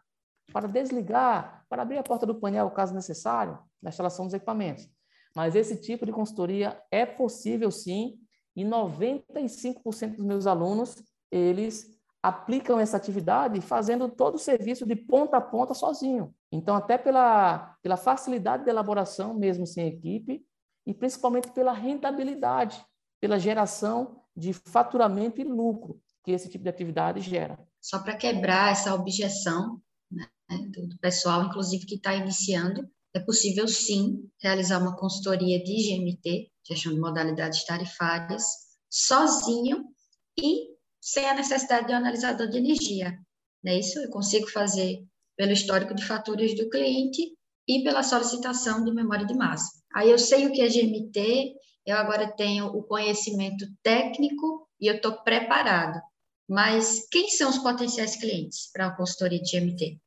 para desligar, para abrir a porta do painel, caso necessário, na instalação dos equipamentos. Mas esse tipo de consultoria é possível sim, e 95% dos meus alunos, eles aplicam essa atividade fazendo todo o serviço de ponta a ponta sozinho. Então, até pela, pela facilidade de elaboração, mesmo sem equipe, e principalmente pela rentabilidade, pela geração de faturamento e lucro que esse tipo de atividade gera. Só para quebrar essa objeção né, do pessoal, inclusive que está iniciando, é possível sim realizar uma consultoria de GMT, gestão de modalidades tarifárias, sozinho e sem a necessidade de um analisador de energia. É isso? Eu consigo fazer pelo histórico de faturas do cliente e pela solicitação de memória de massa. Aí eu sei o que é GMT, eu agora tenho o conhecimento técnico e eu estou preparado. Mas quem são os potenciais clientes para a consultoria de GMT?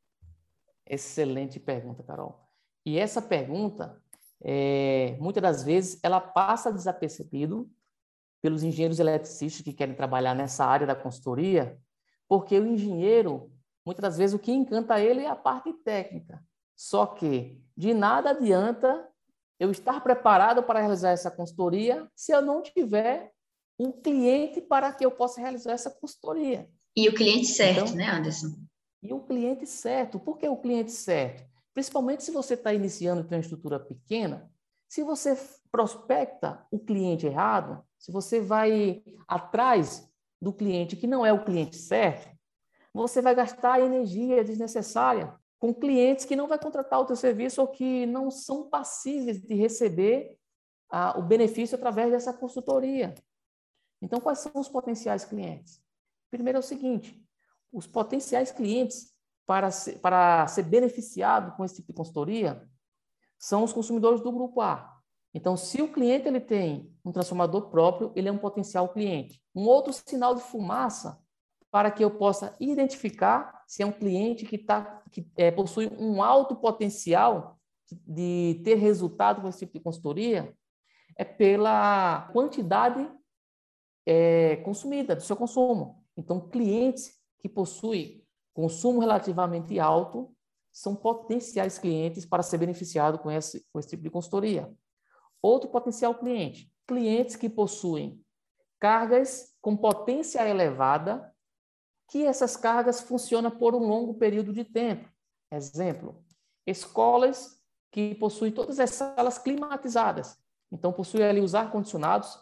Excelente pergunta, Carol. E essa pergunta, é, muitas das vezes, ela passa desapercebido pelos engenheiros eletricistas que querem trabalhar nessa área da consultoria, porque o engenheiro, muitas das vezes, o que encanta ele é a parte técnica. Só que de nada adianta eu estar preparado para realizar essa consultoria se eu não tiver um cliente para que eu possa realizar essa consultoria. E o cliente certo, então, né, Anderson? E o cliente certo. Por que o cliente certo? Principalmente se você está iniciando e tem uma estrutura pequena, se você prospecta o cliente errado, se você vai atrás do cliente que não é o cliente certo, você vai gastar energia desnecessária com clientes que não vai contratar o teu serviço ou que não são passíveis de receber ah, o benefício através dessa consultoria. Então, quais são os potenciais clientes? Primeiro é o seguinte: os potenciais clientes para ser, para ser beneficiado com esse tipo de consultoria são os consumidores do grupo A. Então, se o cliente ele tem um transformador próprio, ele é um potencial cliente. Um outro sinal de fumaça para que eu possa identificar se é um cliente que, tá, que é, possui um alto potencial de ter resultado com esse tipo de consultoria é pela quantidade é, consumida, do seu consumo. Então, clientes que possuem consumo relativamente alto são potenciais clientes para ser beneficiado com esse, com esse tipo de consultoria. Outro potencial cliente, clientes que possuem cargas com potência elevada, que essas cargas funcionam por um longo período de tempo. Exemplo, escolas que possuem todas as salas climatizadas. Então, possuem ali os ar-condicionados,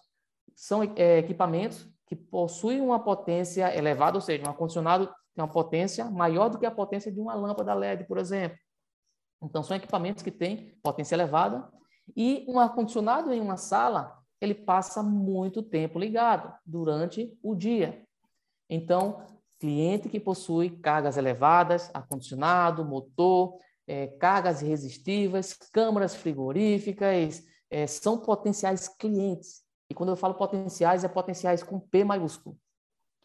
são é, equipamentos que possuem uma potência elevada, ou seja, um ar-condicionado tem uma potência maior do que a potência de uma lâmpada LED, por exemplo. Então, são equipamentos que têm potência elevada e um ar-condicionado em uma sala, ele passa muito tempo ligado durante o dia. Então, cliente que possui cargas elevadas, ar-condicionado, motor, é, cargas irresistíveis, câmaras frigoríficas, é, são potenciais clientes. E quando eu falo potenciais, é potenciais com P maiúsculo,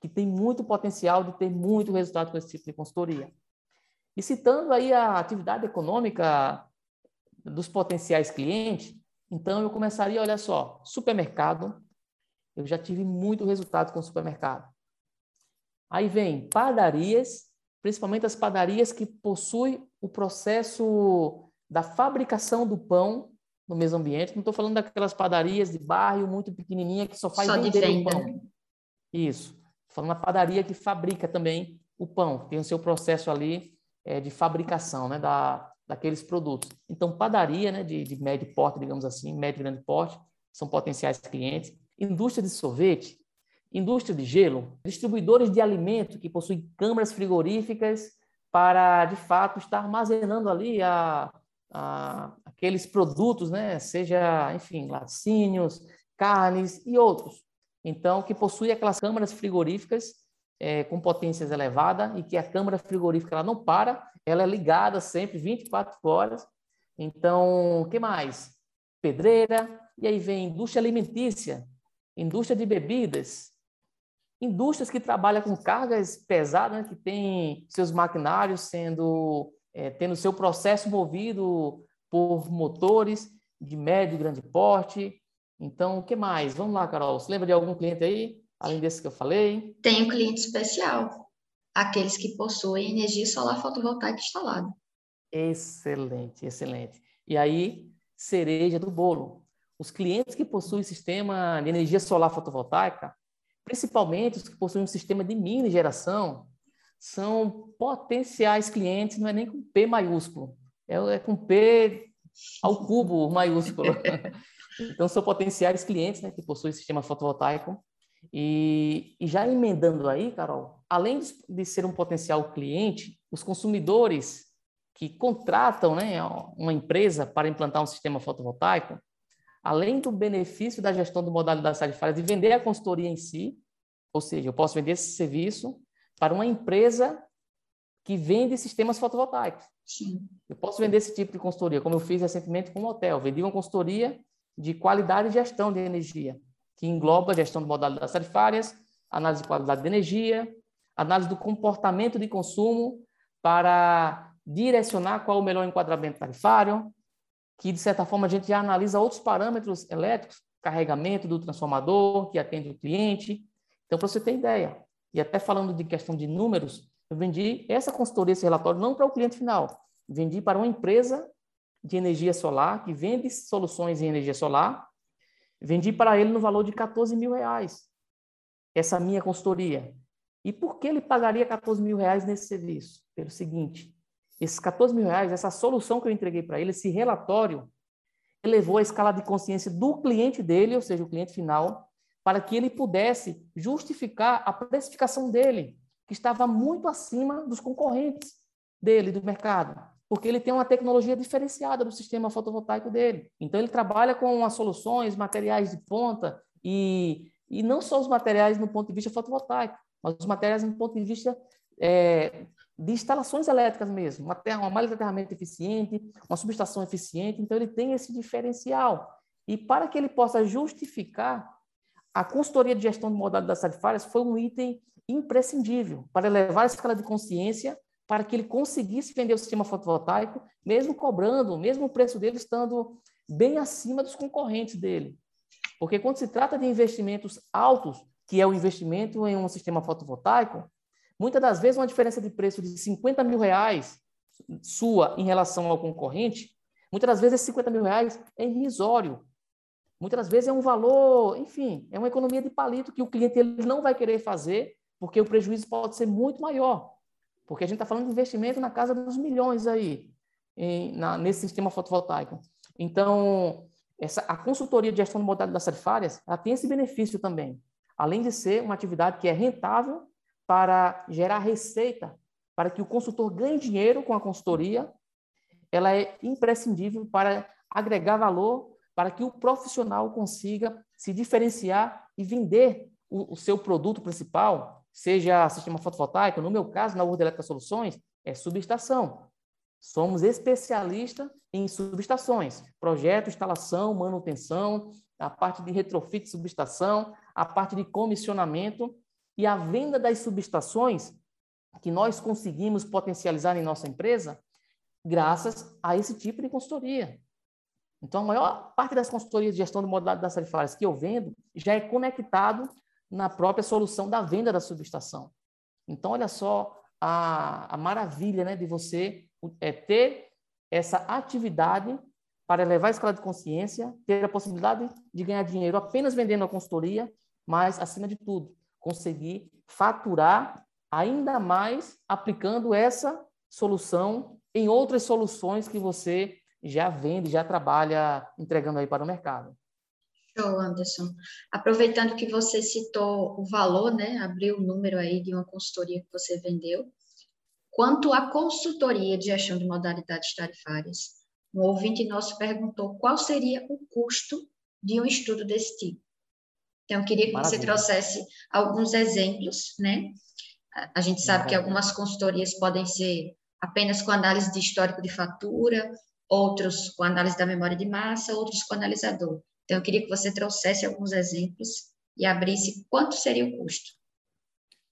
que tem muito potencial de ter muito resultado com esse tipo de consultoria. E citando aí a atividade econômica dos potenciais clientes, então eu começaria, olha só, supermercado, eu já tive muito resultado com supermercado. Aí vem padarias, principalmente as padarias que possuem o processo da fabricação do pão no mesmo ambiente. Não estou falando daquelas padarias de bairro muito pequenininha que só faz só vender o pão. Isso. Falando da padaria que fabrica também o pão, tem o seu processo ali é, de fabricação, né, da, daqueles produtos. Então, padaria, né, de, de médio porte, digamos assim, médio e grande porte, são potenciais clientes. Indústria de sorvete, indústria de gelo, distribuidores de alimento que possuem câmaras frigoríficas para, de fato, estar armazenando ali a, a, aqueles produtos, né? seja, enfim, laticínios, carnes e outros. Então, que possui aquelas câmaras frigoríficas é, com potências elevadas e que a câmara frigorífica ela não para, ela é ligada sempre 24 horas. Então, o que mais? Pedreira, e aí vem indústria alimentícia, indústria de bebidas, indústrias que trabalham com cargas pesadas, né, que têm seus maquinários sendo é, tendo seu processo movido por motores de médio e grande porte. Então, o que mais? Vamos lá, Carol. Você lembra de algum cliente aí, além desse que eu falei? Tem um cliente especial. aqueles que possuem energia solar fotovoltaica instalada. Excelente, excelente. E aí, cereja do bolo. Os clientes que possuem sistema de energia solar fotovoltaica, principalmente os que possuem um sistema de mini geração, são potenciais clientes, não é nem com P maiúsculo, é, é com P ao cubo maiúsculo. então, são potenciais clientes né, que possuem sistema fotovoltaico. E, e já emendando aí, Carol, além de ser um potencial cliente, os consumidores que contratam né, uma empresa para implantar um sistema fotovoltaico, além do benefício da gestão de modalidades tarifárias, de vender a consultoria em si, ou seja, eu posso vender esse serviço para uma empresa que vende sistemas fotovoltaicos. Sim. Eu posso vender esse tipo de consultoria, como eu fiz recentemente com um hotel. Vendi uma consultoria de qualidade e gestão de energia, que engloba a gestão de modalidades tarifárias, análise de qualidade de energia, análise do comportamento de consumo para direcionar qual o melhor enquadramento tarifário, que de certa forma a gente já analisa outros parâmetros elétricos, carregamento do transformador que atende o cliente. Então, para você ter ideia, e até falando de questão de números, eu vendi essa consultoria, esse relatório, não para o cliente final, vendi para uma empresa de energia solar que vende soluções em energia solar, vendi para ele no valor de 14 mil reais, essa minha consultoria. E por que ele pagaria 14 mil reais nesse serviço? Pelo seguinte, esses 14 mil reais, essa solução que eu entreguei para ele, esse relatório, elevou a escala de consciência do cliente dele, ou seja, o cliente final, para que ele pudesse justificar a precificação dele, que estava muito acima dos concorrentes dele, do mercado, porque ele tem uma tecnologia diferenciada do sistema fotovoltaico dele. Então, ele trabalha com as soluções, materiais de ponta, e, e não só os materiais no ponto de vista fotovoltaico, mas os materiais no ponto de vista é, de instalações elétricas mesmo, uma, terra, uma malha de aterramento eficiente, uma subestação eficiente, então ele tem esse diferencial. E para que ele possa justificar, a consultoria de gestão de modalidades tarifárias foi um item imprescindível para elevar a escala de consciência para que ele conseguisse vender o sistema fotovoltaico, mesmo cobrando, mesmo o preço dele estando bem acima dos concorrentes dele. Porque quando se trata de investimentos altos, que é o investimento em um sistema fotovoltaico, muitas das vezes uma diferença de preço de 50 mil reais sua em relação ao concorrente, muitas das vezes esses 50 mil reais é irrisório. Muitas das vezes é um valor, enfim, é uma economia de palito que o cliente ele não vai querer fazer, porque o prejuízo pode ser muito maior. Porque a gente está falando de investimento na casa dos milhões aí, em, na, nesse sistema fotovoltaico. Então, essa, a consultoria de gestão de modalidades tarifárias, ela tem esse benefício também. Além de ser uma atividade que é rentável para gerar receita, para que o consultor ganhe dinheiro com a consultoria, ela é imprescindível para agregar valor, para que o profissional consiga se diferenciar e vender o, o seu produto principal, seja sistema fotovoltaico, no meu caso, na Urda Elétrica Soluções, é subestação. Somos especialistas em subestações, projeto, instalação, manutenção, a parte de retrofit subestação, a parte de comissionamento e a venda das subestações que nós conseguimos potencializar em nossa empresa graças a esse tipo de consultoria. Então, a maior parte das consultorias de gestão de modalidades tarifárias que eu vendo já é conectado na própria solução da venda da subestação. Então, olha só a, a maravilha né, de você é, ter essa atividade para elevar a escala de consciência, ter a possibilidade de ganhar dinheiro apenas vendendo a consultoria, mas, acima de tudo, conseguir faturar ainda mais aplicando essa solução em outras soluções que você já vende, já trabalha entregando aí para o mercado. Show, Anderson. Aproveitando que você citou o valor, né? Abriu o número aí de uma consultoria que você vendeu. Quanto à consultoria de gestão de modalidades tarifárias, um ouvinte nosso perguntou qual seria o custo de um estudo desse tipo. Então, eu queria que Maravilha. você trouxesse alguns exemplos, né? A gente sabe que algumas consultorias podem ser apenas com análise de histórico de fatura, outros com análise da memória de massa, outros com analisador. Então, eu queria que você trouxesse alguns exemplos e abrisse quanto seria o custo.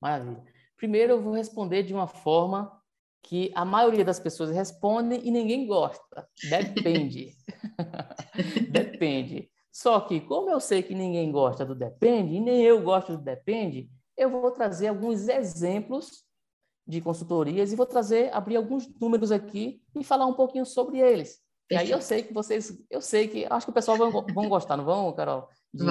Maravilha. Primeiro, eu vou responder de uma forma que a maioria das pessoas responde e ninguém gosta. Depende. depende. Só que, como eu sei que ninguém gosta do depende, e nem eu gosto do depende, eu vou trazer alguns exemplos de consultorias e vou trazer, abrir alguns números aqui e falar um pouquinho sobre eles. E aí eu sei que vocês, eu sei que, acho que o pessoal vão, vão gostar, não vão, Carol? De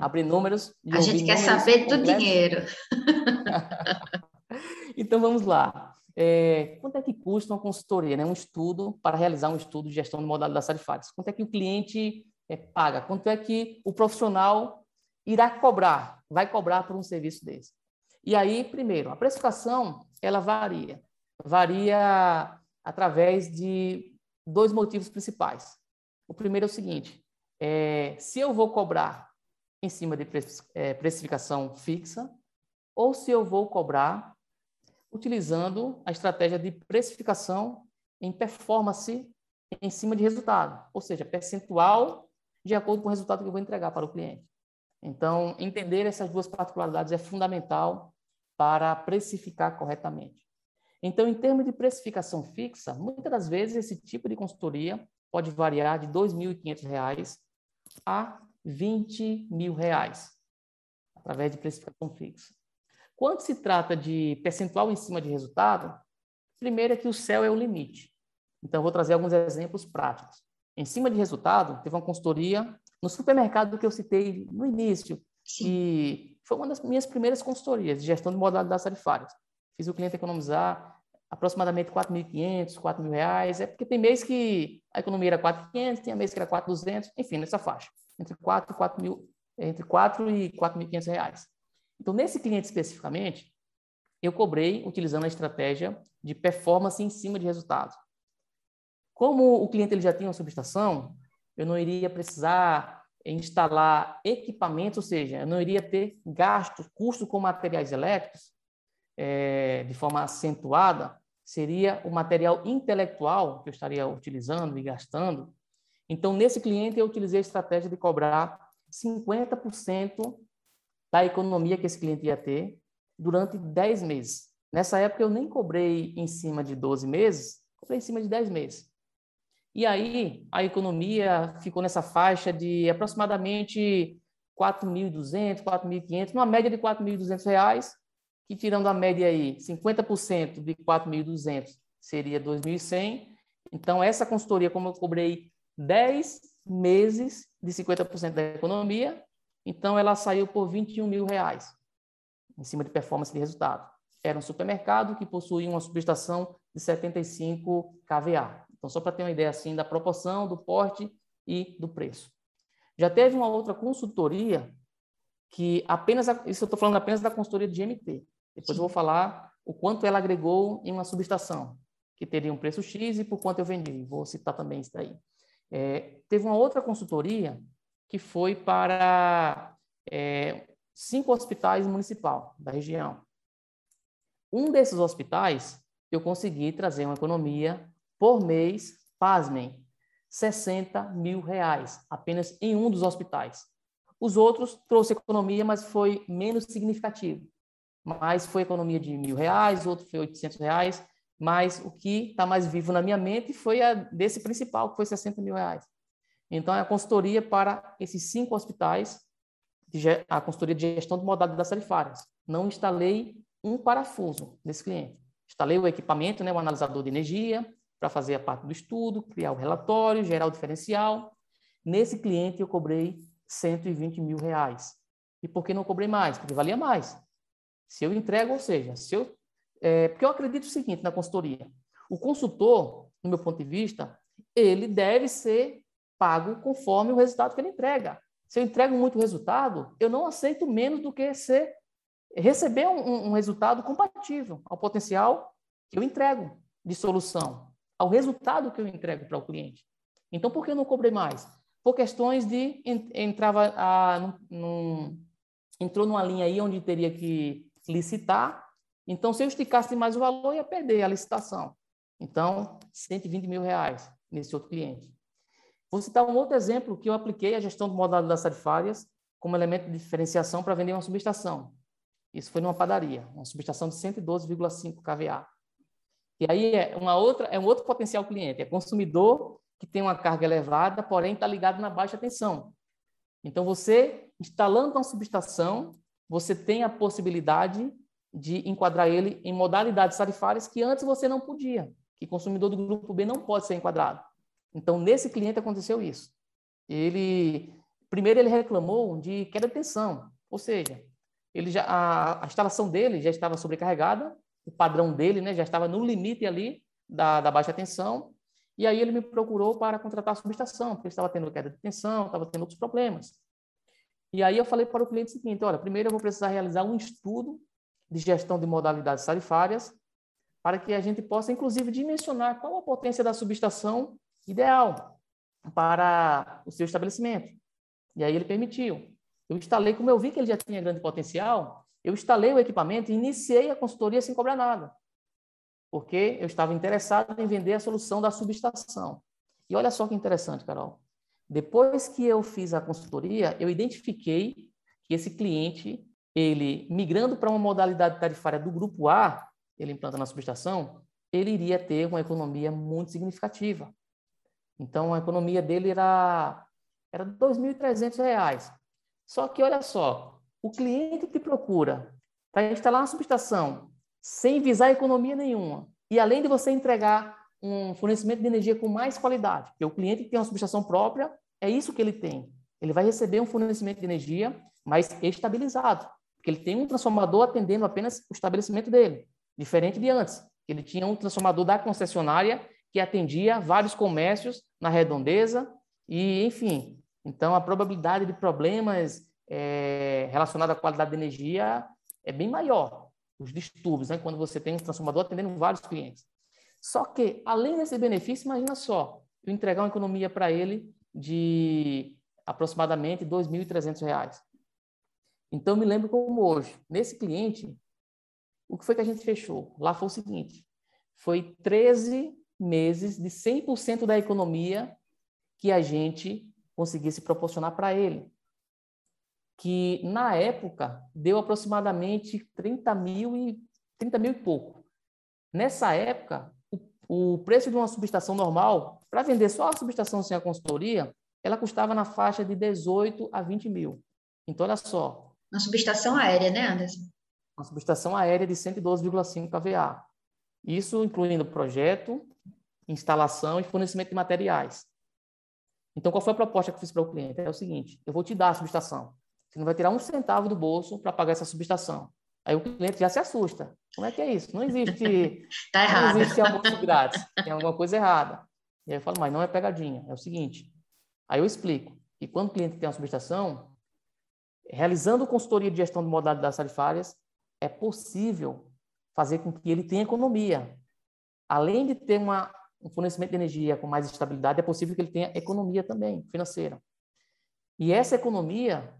abrir números. A gente quer saber do dinheiro. então vamos lá. É, quanto é que custa uma consultoria, né? um estudo para realizar um estudo de gestão de modalidades tarifárias? Quanto é que o cliente é, paga? Quanto é que o profissional irá cobrar, vai cobrar por um serviço desse? E aí, primeiro, a precificação ela varia, varia através de dois motivos principais. O primeiro é o seguinte: é, se eu vou cobrar em cima de é, precificação fixa ou se eu vou cobrar utilizando a estratégia de precificação em performance em cima de resultado, ou seja, percentual de acordo com o resultado que eu vou entregar para o cliente. Então, entender essas duas particularidades é fundamental para precificar corretamente. Então, em termos de precificação fixa, muitas das vezes esse tipo de consultoria pode variar de R$ 2.500 a 20 mil reais, através de precificação fixa. Quando se trata de percentual em cima de resultado, primeiro é que o céu é o limite. Então, vou trazer alguns exemplos práticos. Em cima de resultado, teve uma consultoria no supermercado que eu citei no início, Sim. que foi uma das minhas primeiras consultorias de gestão de modalidades tarifárias. Fiz o cliente economizar aproximadamente 4.500, 4.000 reais. É porque tem mês que a economia era 4.500, tinha mês que era 4.200, enfim, nessa faixa. Entre 4 e 4 mil, entre 4 e 4.500 reais. Então, nesse cliente especificamente, eu cobrei utilizando a estratégia de performance em cima de resultados. Como o cliente ele já tinha uma subestação, eu não iria precisar instalar equipamentos, ou seja, eu não iria ter gasto, custo com materiais elétricos é, de forma acentuada, seria o material intelectual que eu estaria utilizando e gastando. Então, nesse cliente, eu utilizei a estratégia de cobrar 50% da economia que esse cliente ia ter durante 10 meses. Nessa época, eu nem cobrei em cima de 12 meses, cobrei em cima de 10 meses. E aí, a economia ficou nessa faixa de aproximadamente 4.200, 4.500, uma média de 4.200 reais, que tirando a média aí, 50% de 4.200 seria 2.100. Então, essa consultoria, como eu cobrei 10 meses de 50% da economia, então ela saiu por 21 mil reais, em cima de performance de resultado. Era um supermercado que possuía uma subestação de 75 kVA. Então, só para ter uma ideia assim da proporção, do porte e do preço. Já teve uma outra consultoria que apenas, isso eu estou falando apenas da consultoria de GMT. Depois eu vou falar o quanto ela agregou em uma subestação, que teria um preço X e por quanto eu vendi. Vou citar também isso daí. É, teve uma outra consultoria que foi para é, cinco hospitais municipal da região. Um desses hospitais, eu consegui trazer uma economia por mês, pasmem, 60 mil reais, apenas em um dos hospitais. Os outros trouxe economia, mas foi menos significativo. Mas foi economia de mil reais, outro foi 800 reais, mas o que está mais vivo na minha mente foi a desse principal, que foi 60 mil reais. Então, é a consultoria para esses cinco hospitais, a consultoria de gestão de modalidades tarifárias. Não instalei um parafuso nesse cliente. Instalei o equipamento, né, o analisador de energia, para fazer a parte do estudo, criar o relatório, gerar o diferencial. Nesse cliente, eu cobrei 120 mil reais. E por que não cobrei mais? Porque valia mais. Se eu entrego, ou seja, se eu, é, porque eu acredito o seguinte na consultoria: o consultor, no meu ponto de vista, ele deve ser pago conforme o resultado que ele entrega. Se eu entrego muito resultado, eu não aceito menos do que ser, receber um, um resultado compatível ao potencial que eu entrego de solução, ao resultado que eu entrego para o cliente. Então, por que eu não cobrei mais? Por questões de entrava a, num, entrou numa linha aí onde teria que licitar. Então, se eu esticasse mais o valor, ia perder a licitação. Então, 120 mil reais nesse outro cliente. Vou citar um outro exemplo que eu apliquei a gestão de modalidades tarifárias como elemento de diferenciação para vender uma subestação. Isso foi numa padaria, uma subestação de 112,5 kVA. E aí é uma outra, é um outro potencial cliente, é consumidor que tem uma carga elevada, porém está ligado na baixa tensão. Então você instalando uma subestação, você tem a possibilidade de enquadrar ele em modalidades tarifárias que antes você não podia, que consumidor do grupo B não pode ser enquadrado. Então, nesse cliente aconteceu isso. Ele primeiro ele reclamou de queda de tensão, ou seja, ele já a, a instalação dele já estava sobrecarregada, o padrão dele, né, já estava no limite ali da, da baixa tensão, e aí ele me procurou para contratar a subestação, porque ele estava tendo queda de tensão, estava tendo outros problemas. E aí eu falei para o cliente o seguinte, olha, primeiro eu vou precisar realizar um estudo de gestão de modalidades tarifárias, para que a gente possa, inclusive, dimensionar qual a potência da subestação ideal para o seu estabelecimento. E aí ele permitiu. Eu instalei, como eu vi que ele já tinha grande potencial, eu instalei o equipamento e iniciei a consultoria sem cobrar nada, porque eu estava interessado em vender a solução da subestação. E olha só que interessante, Carol. Depois que eu fiz a consultoria, eu identifiquei que esse cliente ele migrando para uma modalidade tarifária do grupo A, ele implantando a subestação, ele iria ter uma economia muito significativa. Então, a economia dele era, era R$ 2.300. Só que, olha só, o cliente que procura para instalar uma subestação sem visar economia nenhuma, e além de você entregar um fornecimento de energia com mais qualidade, porque o cliente que tem uma subestação própria, é isso que ele tem. Ele vai receber um fornecimento de energia mais estabilizado. Porque ele tem um transformador atendendo apenas o estabelecimento dele, diferente de antes. Ele tinha um transformador da concessionária que atendia vários comércios na redondeza e, enfim. Então, a probabilidade de problemas é, relacionados à qualidade de energia é bem maior. Os distúrbios, né? quando você tem um transformador atendendo vários clientes. Só que, além desse benefício, imagina só, eu entregar uma economia para ele de aproximadamente R$ 2.300. Então, me lembro como hoje. Nesse cliente, o que foi que a gente fechou? Lá foi o seguinte: foi 13 meses de 100% da economia que a gente conseguisse proporcionar para ele. Que, na época, deu aproximadamente 30 mil e, 30 mil e pouco. Nessa época, o, o preço de uma subestação normal, para vender só a subestação sem a consultoria, ela custava na faixa de 18 a 20 mil. Então, olha só, uma subestação aérea, né, Anderson? Uma subestação aérea de 112,5 kVA. Isso incluindo projeto, instalação e fornecimento de materiais. Então, qual foi a proposta que eu fiz para o cliente? É o seguinte: eu vou te dar a subestação. Você não vai tirar um centavo do bolso para pagar essa subestação. Aí o cliente já se assusta. Como é que é isso? Não existe, tá errado. não existe almoço grátis. Tem alguma coisa errada. E aí eu falo, mas não é pegadinha. É o seguinte. Aí eu explico que quando o cliente tem uma subestação, realizando consultoria de gestão de modalidades tarifárias, é possível fazer com que ele tenha economia. Além de ter uma, um fornecimento de energia com mais estabilidade, é possível que ele tenha economia também financeira. E essa economia,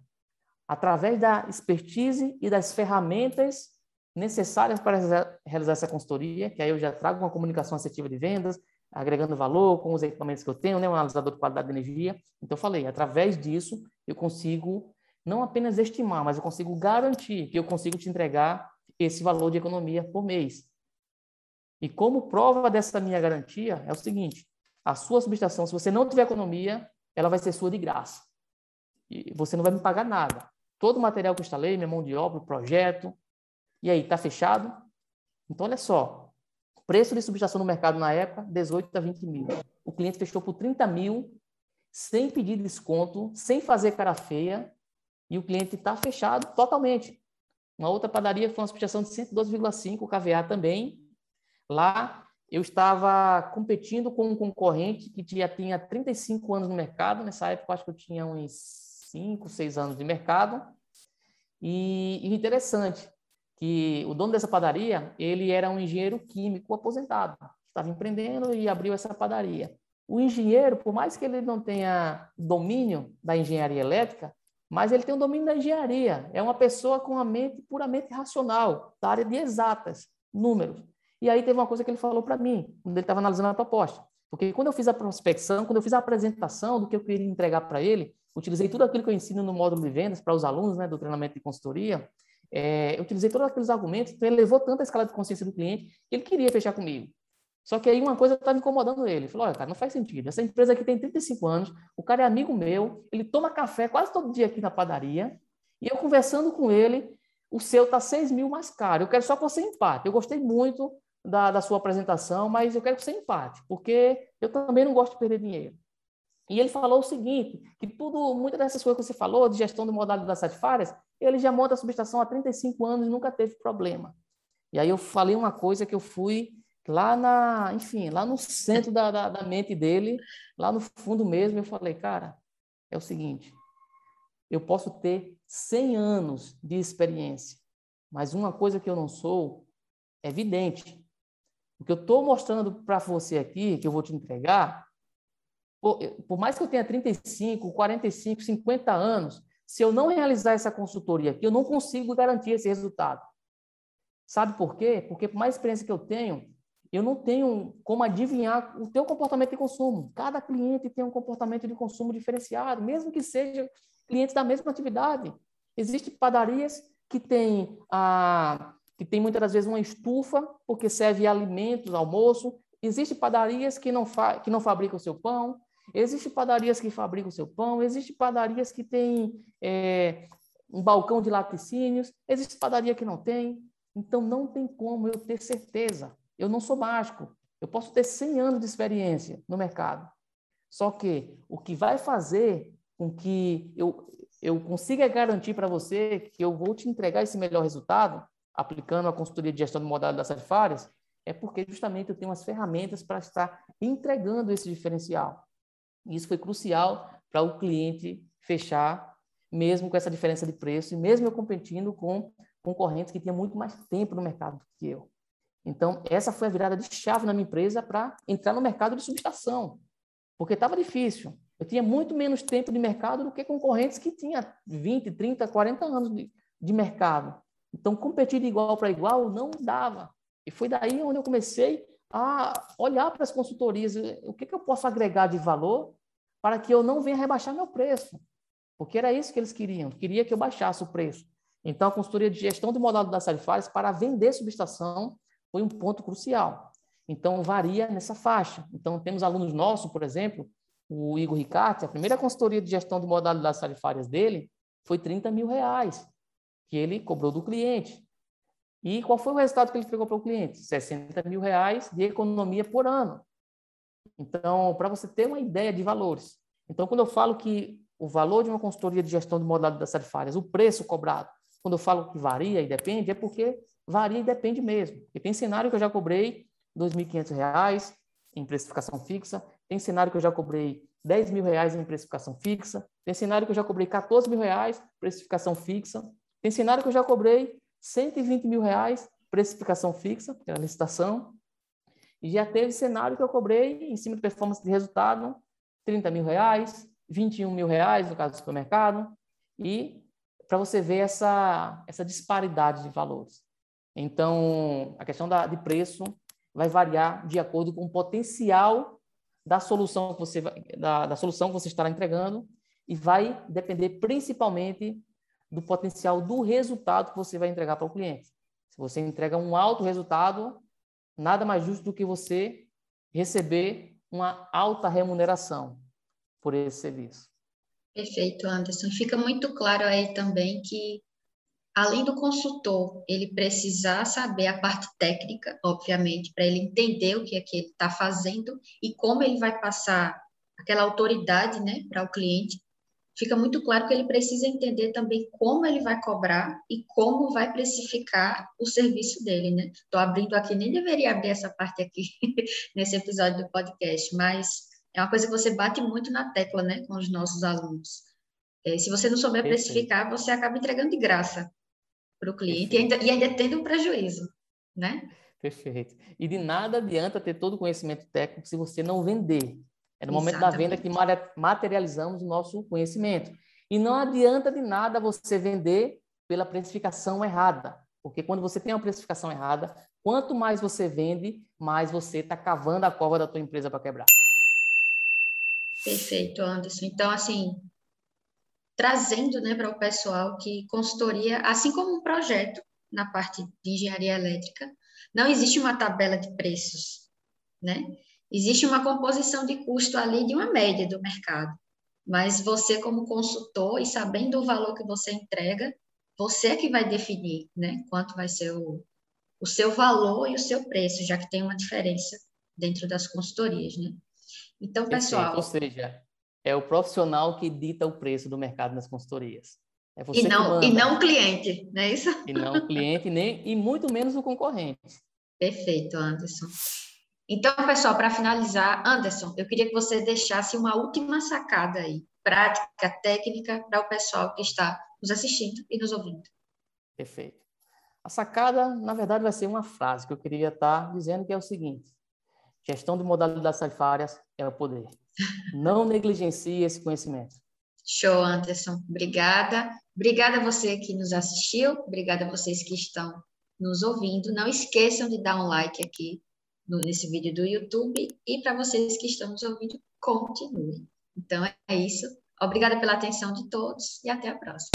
através da expertise e das ferramentas necessárias para realizar essa consultoria, que aí eu já trago uma comunicação assertiva de vendas, agregando valor com os equipamentos que eu tenho, né, um analisador de qualidade de energia. Então, eu falei, através disso, eu consigo não apenas estimar, mas eu consigo garantir que eu consigo te entregar esse valor de economia por mês. E como prova dessa minha garantia é o seguinte: a sua subestação, se você não tiver economia, ela vai ser sua de graça. E você não vai me pagar nada. Todo o material que eu instalei, minha mão de obra, o projeto. E aí, está fechado? Então, olha só. Preço de subestação no mercado na época, 18 a 20 mil. O cliente fechou por 30 mil, sem pedir desconto, sem fazer cara feia, e o cliente está fechado totalmente. Uma outra padaria foi uma substituição de 112,5 KVA também. Lá eu estava competindo com um concorrente que já tinha 35 anos no mercado. Nessa época, acho que eu tinha uns 5, 6 anos de mercado. E, e interessante que o dono dessa padaria, ele era um engenheiro químico aposentado. Estava empreendendo e abriu essa padaria. O engenheiro, por mais que ele não tenha domínio da engenharia elétrica, mas ele tem um domínio da engenharia. É uma pessoa com a mente puramente racional, da área de exatas, números. E aí teve uma coisa que ele falou para mim, quando ele estava analisando a proposta. Porque quando eu fiz a prospecção, quando eu fiz a apresentação do que eu queria entregar para ele, utilizei tudo aquilo que eu ensino no módulo de vendas para os alunos né, do treinamento de consultoria, é, eu utilizei todos aqueles argumentos, então ele levou tanta escala de consciência do cliente que ele queria fechar comigo. Só que aí uma coisa estava incomodando ele. Ele falou: olha, cara, não faz sentido. Essa empresa aqui tem 35 anos, o cara é amigo meu, ele toma café quase todo dia aqui na padaria, e eu conversando com ele, o seu está 6 mil mais caro. Eu quero só que você empate. Eu gostei muito da, da sua apresentação, mas eu quero que você empate, porque eu também não gosto de perder dinheiro. E ele falou o seguinte, que tudo, muitas dessas coisas que você falou, de gestão de modalidade das satisfárias, ele já monta a subestação há 35 anos e nunca teve problema. E aí eu falei uma coisa que eu fui lá na, enfim, lá no centro da, da, da mente dele, lá no fundo mesmo, eu falei, cara, é o seguinte, eu posso ter 100 anos de experiência, mas uma coisa que eu não sou é evidente. O que eu estou mostrando para você aqui, que eu vou te entregar, por, mais que eu tenha 35, 45, 50 anos, se eu não realizar essa consultoria aqui, eu não consigo garantir esse resultado. Sabe por quê? Porque por mais experiência que eu tenho, eu não tenho como adivinhar o teu comportamento de consumo. Cada cliente tem um comportamento de consumo diferenciado, mesmo que sejam clientes da mesma atividade. Existem padarias que têm, a, que tem muitas das vezes uma estufa, porque serve alimentos, almoço. Existem padarias que não, fa, que não fabricam seu pão. Existem padarias que fabricam seu pão. Existem padarias que têm é, um balcão de laticínios. Existe padaria que não tem. Então, não tem como eu ter certeza eu não sou mágico. Eu posso ter 100 anos de experiência no mercado. Só que o que vai fazer com que eu, eu consiga garantir para você que eu vou te entregar esse melhor resultado, aplicando a consultoria de gestão de modalidade das tarifárias, é porque justamente eu tenho as ferramentas para estar entregando esse diferencial. Isso foi crucial para o cliente fechar, mesmo com essa diferença de preço, e mesmo eu competindo com concorrentes que tinham muito mais tempo no mercado do que eu. Então, essa foi a virada de chave na minha empresa para entrar no mercado de subestação, porque estava difícil. Eu tinha muito menos tempo de mercado do que concorrentes que tinham 20, 30, 40 anos de, de mercado. Então, competir de igual para igual não dava. E foi daí onde eu comecei a olhar para as consultorias, o que, que eu posso agregar de valor para que eu não venha rebaixar meu preço. Porque era isso que eles queriam, queria que eu baixasse o preço. Então, a consultoria de gestão de modalidades tarifárias para vender subestação foi um ponto crucial. Então, varia nessa faixa. Então, temos alunos nossos, por exemplo, o Igor Ricarte, a primeira consultoria de gestão de modalidades tarifárias dele foi 30 mil reais, que ele cobrou do cliente. E qual foi o resultado que ele entregou para o cliente? 60 mil reais de economia por ano. Então, para você ter uma ideia de valores. Então, quando eu falo que o valor de uma consultoria de gestão de modalidades tarifárias, o preço cobrado, quando eu falo que varia e depende, é porque varia e depende mesmo. E tem cenário que eu já cobrei R$ 2.500 em precificação fixa, tem cenário que eu já cobrei 10 mil reais em precificação fixa, tem cenário que eu já cobrei 14 mil reais precificação fixa, tem cenário que eu já cobrei 120 mil reais precificação fixa, pela licitação, e já teve cenário que eu cobrei em cima de performance de resultado, 30 mil reais, 21 mil reais no caso do supermercado, e para você ver essa, essa disparidade de valores. Então, a questão da, de preço vai variar de acordo com o potencial da solução que você da, da solução que você estará entregando e vai depender principalmente do potencial do resultado que você vai entregar para o cliente. Se você entrega um alto resultado, nada mais justo do que você receber uma alta remuneração por esse serviço. Perfeito, Anderson. Fica muito claro aí também que além do consultor, ele precisar saber a parte técnica, obviamente, para ele entender o que é que ele está fazendo e como ele vai passar aquela autoridade né, para o cliente, fica muito claro que ele precisa entender também como ele vai cobrar e como vai precificar o serviço dele, né? Estou abrindo aqui, nem deveria abrir essa parte aqui nesse episódio do podcast, mas é uma coisa que você bate muito na tecla, né, com os nossos alunos. É, se você não souber precificar, você acaba entregando de graça para o cliente e ainda, e ainda tendo um prejuízo, né? Perfeito. E de nada adianta ter todo o conhecimento técnico se você não vender. É no momento Exatamente. da venda que materializamos o nosso conhecimento. E não adianta de nada você vender pela precificação errada. Porque quando você tem uma precificação errada, quanto mais você vende, mais você está cavando a cova da tua empresa para quebrar. Perfeito, Anderson. Então, assim, trazendo né, para o pessoal que consultoria, assim como um projeto na parte de engenharia elétrica, não existe uma tabela de preços, né? Existe uma composição de custo ali de uma média do mercado. Mas você, como consultor, e sabendo o valor que você entrega, você é que vai definir, né? Quanto vai ser o, o seu valor e o seu preço, já que tem uma diferença dentro das consultorias, né? Então, pessoal. Ou seja, é o profissional que dita o preço do mercado nas consultorias. É e, não, e não o cliente, não é isso? E não o cliente, nem, e muito menos o concorrente. Perfeito, Anderson. Então, pessoal, para finalizar, Anderson, eu queria que você deixasse uma última sacada aí, prática, técnica, para o pessoal que está nos assistindo e nos ouvindo. Perfeito. A sacada, na verdade, vai ser uma frase que eu queria estar dizendo, que é o seguinte: gestão de modalidades tarifárias é o poder. Não negligencie esse conhecimento. Show, Anderson. Obrigada. Obrigada a você que nos assistiu. Obrigada a vocês que estão nos ouvindo. Não esqueçam de dar um like aqui nesse vídeo do YouTube e para vocês que estão nos ouvindo, continue. Então é isso. Obrigada pela atenção de todos e até a próxima.